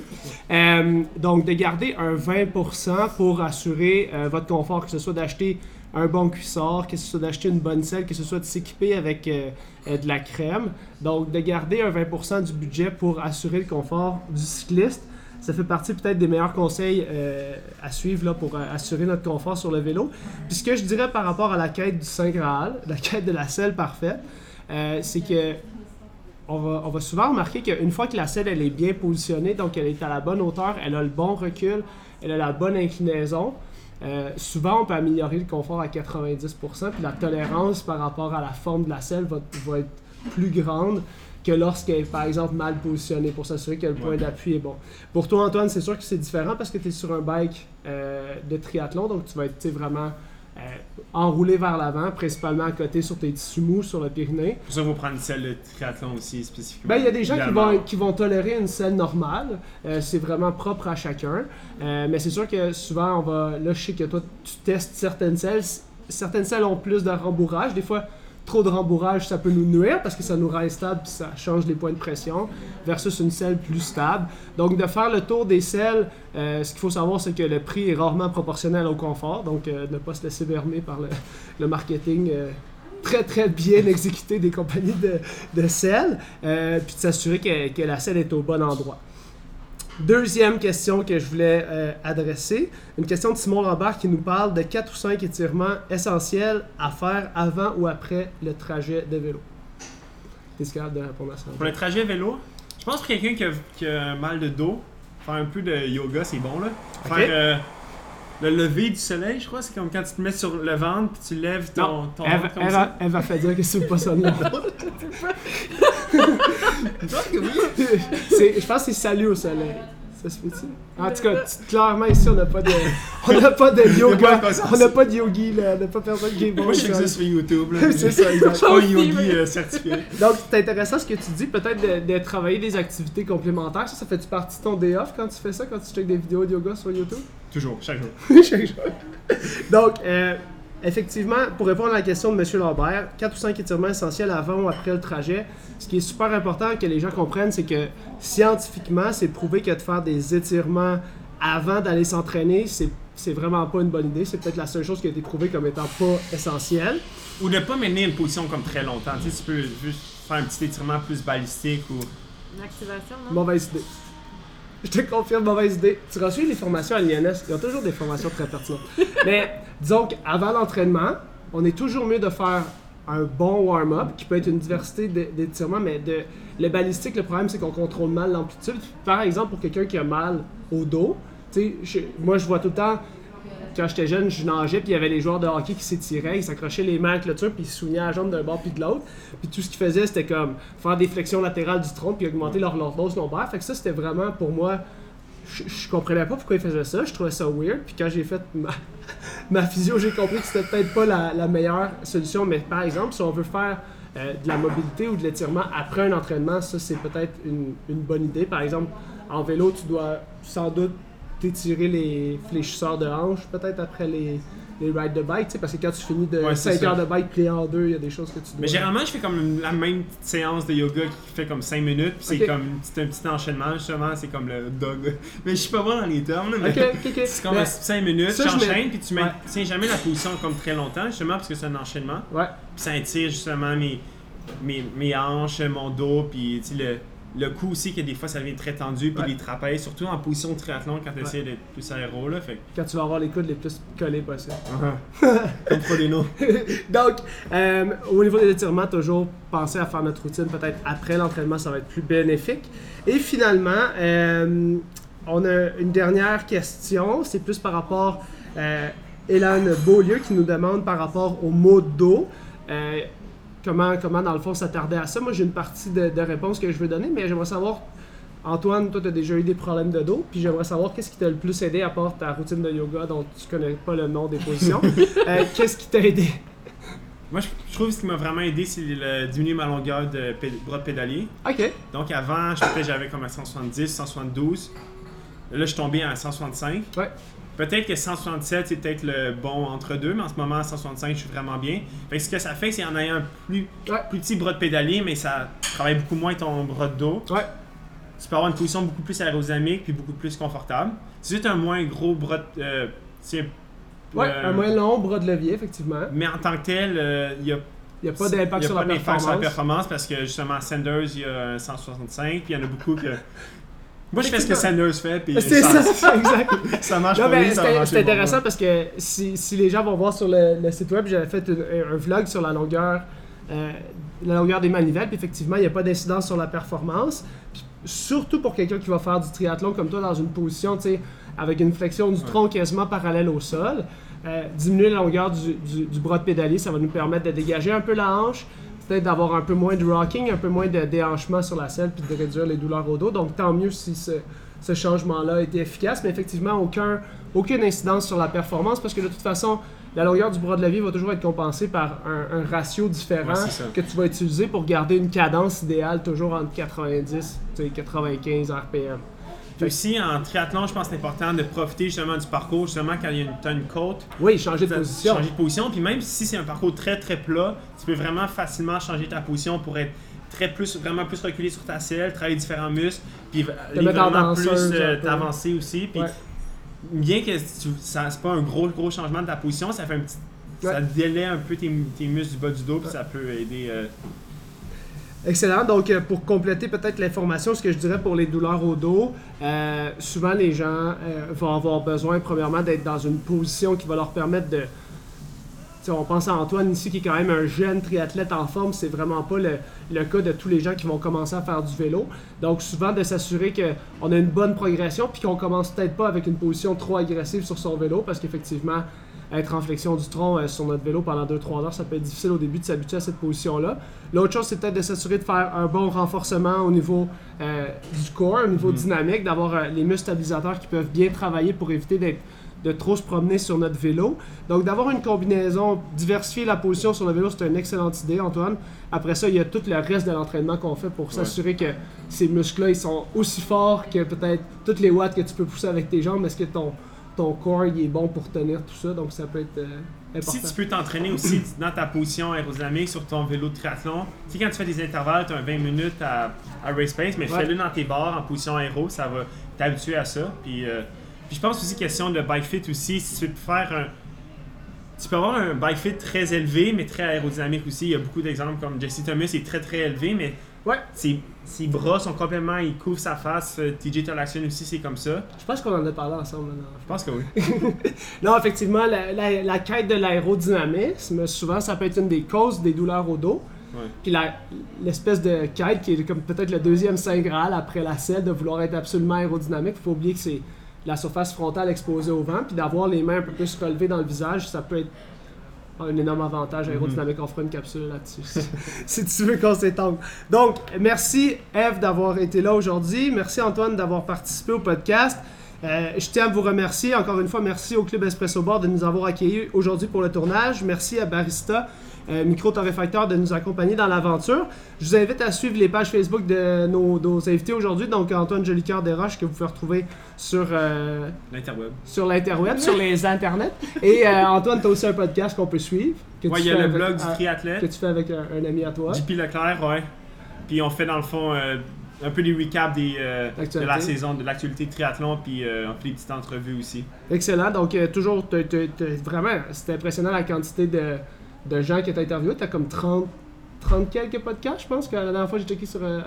Euh, donc, de garder un 20% pour assurer euh, votre confort, que ce soit d'acheter un bon cuissard, que ce soit d'acheter une bonne selle, que ce soit de s'équiper avec de la crème. Donc, de garder un 20% du budget pour assurer le confort du cycliste. Ça fait partie peut-être des meilleurs conseils euh, à suivre là, pour euh, assurer notre confort sur le vélo. Puis ce que je dirais par rapport à la quête du Saint Graal, *laughs* la quête de la selle parfaite, euh, c'est que on va, souvent remarquer qu'une fois que la selle elle est bien positionnée, donc elle est à la bonne hauteur, elle a le bon recul, elle a la bonne inclinaison, souvent on peut améliorer le confort à 90%, puis la tolérance par rapport à la forme de la selle va être plus grande que lorsqu'elle est par exemple mal positionnée pour s'assurer que le point Ouais. d'appui est bon. Pour toi Antoine, c'est sûr que c'est différent parce que tu es sur un bike euh, de triathlon, donc tu vas être vraiment euh, enroulé vers l'avant, principalement à côté sur tes tissus mous sur le périnée. Pour ça, faut prendre une selle de triathlon aussi spécifiquement. Ben, il y a des gens qui vont, qui vont tolérer une selle normale. Euh, c'est vraiment propre à chacun. Mais c'est sûr que souvent, on va. Là, je sais que toi, tu testes certaines selles. Certaines selles ont plus de rembourrage. Des fois, trop de rembourrage, ça peut nous nuire parce que ça nous rend instable puis ça change les points de pression. Versus une selle plus stable. Donc, de faire le tour des selles, euh, ce qu'il faut savoir, c'est que le prix est rarement proportionnel au confort. Donc, euh, ne pas se laisser berner par le, marketing. euh, très très bien exécuté des compagnies de, de sel, euh, puis de s'assurer que la selle est au bon endroit. Deuxième question que je voulais euh, adresser, une question de Simon Lambert qui nous parle de 4 ou 5 étirements essentiels à faire avant ou après le trajet de vélo. T'es capable de répondre à ça? Pour le trajet vélo, je pense pour quelqu'un qui a, qui a un mal de dos, faire un peu de yoga, c'est bon là. Faire euh, le lever du soleil, je crois, c'est comme quand tu te mets sur le ventre puis tu lèves ton, Non, ton Elle, ventre va- comme elle ça. va, elle va faire dire que c'est pas ça. C'est- *laughs* *laughs* Je pense que c'est salut au soleil. Ça se fait-tu? En tout cas, clairement ici on n'a pas de. *laughs* On n'a pas de yoga. On n'a pas de yogi là. On n'a pas personne qui est bon. Moi, je sais que ça. sur YouTube. Là, *laughs* C'est ça. Je suis pas un yogi euh, certifié. Donc, c'est intéressant ce que tu dis, peut-être de, de travailler des activités complémentaires. Ça, ça fait-tu partie de ton day off quand tu fais ça, quand tu checkes des vidéos de yoga sur YouTube? Toujours, chaque jour. Chaque jour. Donc, euh, effectivement, pour répondre à la question de M. Lambert, 4 ou 5 étirements essentiels avant ou après le trajet. Ce qui est super important que les gens comprennent, c'est que scientifiquement, c'est prouvé que de faire des étirements avant d'aller s'entraîner, c'est c'est vraiment pas une bonne idée. C'est peut-être la seule chose qui a été prouvée comme étant pas essentielle. Ou de pas mener une position comme très longtemps. Tu sais, tu peux juste faire un petit étirement plus balistique ou. Une activation, non? Mauvaise idée. *laughs* Je te confirme, mauvaise idée. Tu reçois les formations à l'INS, ils ont toujours des formations très pertinentes. *laughs* Mais disons qu'avant l'entraînement, on est toujours mieux de faire un bon warm-up, qui peut être une diversité d'étirements, mais de, le balistique, le problème, c'est qu'on contrôle mal l'amplitude. Par exemple, pour quelqu'un qui a mal au dos, je- moi, je vois tout le temps, quand j'étais jeune, je nageais, puis il y avait les joueurs de hockey qui s'étiraient, ils s'accrochaient les mains à la clôture, puis ils se soignaient la jambe d'un bord puis de l'autre. Puis tout ce qu'ils faisaient, c'était comme faire des flexions latérales du tronc, puis augmenter leur lordose lombaire. Fait que ça, c'était vraiment pour moi. Je, comprenais pas pourquoi ils faisaient ça, je trouvais ça weird. Puis quand j'ai fait ma, *laughs* physio, j'ai compris que c'était peut-être pas la, meilleure solution. Mais par exemple, si on veut faire euh, de la mobilité ou de l'étirement après un entraînement, ça c'est peut-être une bonne idée. Par exemple, en vélo, tu dois sans doute t'étirer les fléchisseurs de hanches, peut-être après les, les rides de bike, tu sais, parce que quand tu finis de Ouais, c'est 5 ça. heures de bike plié en deux, il y a des choses que tu dois. Mais généralement, je fais comme une- la même petite séance de yoga qui fait comme 5 minutes. Puis c'est comme petite- un petit enchaînement, justement. C'est comme le dog. *laughs* Mais je suis pas bon dans les termes. là, Mais. *laughs* C'est comme Mais- 5 minutes, tu enchaînes, puis tu Ouais. maintiens jamais la position comme très longtemps, justement, parce que c'est un enchaînement. Ouais. Puis ça étire justement mes, mes, mes hanches, mon dos, puis tu sais, le, le cou aussi, que des fois ça devient très tendu, puis Ouais. les trapèzes, surtout en position de triathlon quand tu Ouais. essaies d'être plus aéro, là. Fait Quand tu vas avoir les coudes les plus collés possible. *laughs* Comme Frodeno. *laughs* Donc, euh, au niveau des étirements, toujours penser à faire notre routine peut-être après l'entraînement, ça va être plus bénéfique. Et finalement, euh, on a une dernière question, c'est plus par rapport à Hélène Beaulieu qui nous demande par rapport au mot de dos. Comment, comment, dans le fond, s'attarder à ça. Moi, j'ai une partie de, de réponse que je veux donner, mais j'aimerais savoir, Antoine, toi, tu as déjà eu des problèmes de dos, puis j'aimerais savoir qu'est-ce qui t'a le plus aidé à part ta routine de yoga dont tu connais pas le nom des positions. *laughs* Euh, qu'est-ce qui t'a aidé? Moi, je, je trouve que ce qui m'a vraiment aidé, c'est le diminuer ma longueur de bras de pédalier. Ok. Donc avant, je j'avais comme à 170, 172. Là, je suis tombé à 165. Ouais. Peut-être que 167, c'est peut-être le bon entre deux, mais en ce moment, à 165, je suis vraiment bien. Fait que ce que ça fait, c'est en ayant un plus, Ouais. plus petit bras de pédalier, mais ça travaille beaucoup moins ton bras de dos. Ouais. Tu peux avoir une position beaucoup plus aérodynamique puis beaucoup plus confortable. C'est juste un moins gros bras de. euh, Ouais, euh, un moins long bras de levier, effectivement. Mais en tant que tel, euh, il y a Il n'y a pas d'impact il y a sur, pas la d'impact sur la performance. parce que justement Sanders il y a un 165 puis il y en a beaucoup que *laughs* moi je fais ce que Sanders fait puis C'est ça, c'est *laughs* exact. ça marche Non, ça va c'est intéressant moi. parce que si, si les gens vont voir sur le, le site web, j'avais fait un, un vlog sur la longueur, euh, la longueur des manivelles, puis effectivement, il n'y a pas d'incidence sur la performance. Puis surtout pour quelqu'un qui va faire du triathlon comme toi dans une position, tu sais, avec une flexion du tronc quasiment parallèle au sol. Euh, diminuer la longueur du, du- du bras de pédalier, ça va nous permettre de dégager un peu la hanche, peut-être d'avoir un peu moins de rocking, un peu moins de déhanchement sur la selle, puis de réduire les douleurs au dos. Donc tant mieux si ce, ce changement-là a été efficace, mais effectivement, aucun, aucune incidence sur la performance, parce que de toute façon, la longueur du bras de levier va toujours être compensée par un, un ratio différent Ouais, que tu vas utiliser pour garder une cadence idéale toujours entre 90 et 95 RPM. Puis aussi, en triathlon, je pense que c'est important de profiter justement du parcours, justement quand il y a une, côte, Oui, changer de position. changer de position. Puis même si c'est un parcours très très plat, tu peux vraiment facilement changer ta position pour être très plus, vraiment plus reculé sur ta selle, travailler différents muscles, puis vraiment plus euh, t'avancer aussi. Puis Ouais. bien que tu, ça c'est pas un gros gros changement de ta position, ça fait un petit, ça délaie un peu tes, tes muscles du bas du dos, puis Ouais. ça peut aider. euh, Excellent. Donc, euh, pour compléter peut-être l'information, ce que je dirais pour les douleurs au dos, euh, souvent les gens euh, vont avoir besoin, premièrement, d'être dans une position qui va leur permettre de. Tu sais, on pense à Antoine ici, qui est quand même un jeune triathlète en forme. C'est vraiment pas le, le cas de tous les gens qui vont commencer à faire du vélo. Donc, souvent, de s'assurer qu'on a une bonne progression, puis qu'on commence peut-être pas avec une position trop agressive sur son vélo, parce qu'effectivement, être en flexion du tronc euh, sur notre vélo pendant 2-3 heures, ça peut être difficile au début de s'habituer à cette position-là. L'autre chose, c'est peut-être de s'assurer de faire un bon renforcement au niveau euh, du corps, au niveau dynamique, d'avoir euh, les muscles stabilisateurs qui peuvent bien travailler pour éviter d'être de trop se promener sur notre vélo. Donc d'avoir une combinaison, diversifier la position sur le vélo, c'est une excellente idée, Antoine. Après ça, il y a tout le reste de l'entraînement qu'on fait pour s'assurer que ces muscles-là, ils sont aussi forts que peut-être toutes les watts que tu peux pousser avec tes jambes. Est-ce que ton, ton corps, il est bon pour tenir tout ça? Donc ça peut être euh, important. Si tu peux t'entraîner aussi dans ta position aérodynamique sur ton vélo de triathlon, tu sais, quand tu fais des intervalles, tu as 20 minutes à, à race pace, mais Ouais. fais-le dans tes barres en position aéro, ça va t'habituer à ça. Puis, euh, puis je pense aussi, question de bike fit aussi, si tu veux te faire un. Tu peux avoir un bike fit très élevé, mais très aérodynamique aussi. Il y a beaucoup d'exemples comme Jesse Thomas est très très élevé, mais Ouais. ses, ses bras sont complètement. Il couvre sa face. Euh, TJ Tolaction aussi, c'est comme ça. Je pense qu'on en a parlé ensemble. dans- Je pense que oui. *laughs* Non, effectivement, la, la- la quête de l'aérodynamisme, souvent, ça peut être une des causes des douleurs au dos. Ouais. Puis l'espèce de quête qui est comme peut-être le deuxième saint graal après la selle de vouloir être absolument aérodynamique. Il faut oublier que c'est la surface frontale exposée au vent, puis d'avoir les mains un peu plus relevées dans le visage, ça peut être un énorme avantage aérodynamique. On fera une capsule là-dessus si, *laughs* si tu veux qu'on s'étende. Donc, merci Eve d'avoir été là aujourd'hui. Merci Antoine d'avoir participé au podcast. Euh, je tiens à vous remercier. Encore une fois, merci au Club Espresso Bar de nous avoir accueillis aujourd'hui pour le tournage. Merci à Barista, euh, Micro Torréfacteur, de nous accompagner dans l'aventure. Je vous invite à suivre les pages Facebook de nos, nos invités aujourd'hui. Donc, Antoine Jolicoeur Desroches, que vous pouvez retrouver sur, euh, L'interweb. sur l'interweb, sur les internets. Et euh, Antoine, tu as aussi un podcast qu'on peut suivre. Tu il y a le avec- blog du triathlète. que tu fais avec un, un ami à toi. JP Leclerc, ouais. Puis on fait dans le fond euh, un peu des recaps des, euh, de la saison, de l'actualité de triathlon, puis euh, on fait des petites entrevues aussi. Excellent. Donc, euh, toujours, t'as- t'as- t'as- vraiment, c'était impressionnant la quantité de, de gens que tu as interviewés. Tu as comme 30, 30 quelques podcasts, je pense, que la dernière fois j'ai checké sur euh,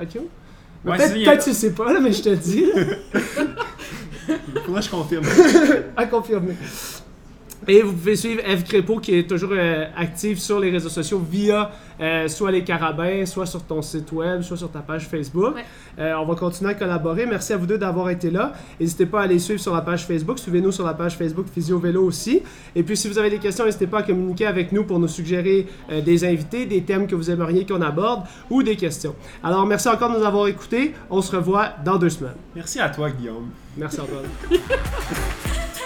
Ouais, peut-être a- peut-être tu sais pas, là, mais je te dis, *laughs* que je confirme. *laughs* à confirmer. Et vous pouvez suivre Eve Crépeau qui est toujours euh, active sur les réseaux sociaux via euh, soit les carabins, soit sur ton site web, soit sur ta page Facebook. Ouais. Euh, on va continuer à collaborer. Merci à vous deux d'avoir été là. N'hésitez pas à les suivre sur la page Facebook. Suivez-nous sur la page Facebook Physio Vélo aussi. Et puis si vous avez des questions, n'hésitez pas à communiquer avec nous pour nous suggérer euh, des invités, des thèmes que vous aimeriez qu'on aborde ou des questions. Alors merci encore de nous avoir écoutés. On se revoit dans deux semaines. Merci à toi, Guillaume. Merci Antoine. *laughs*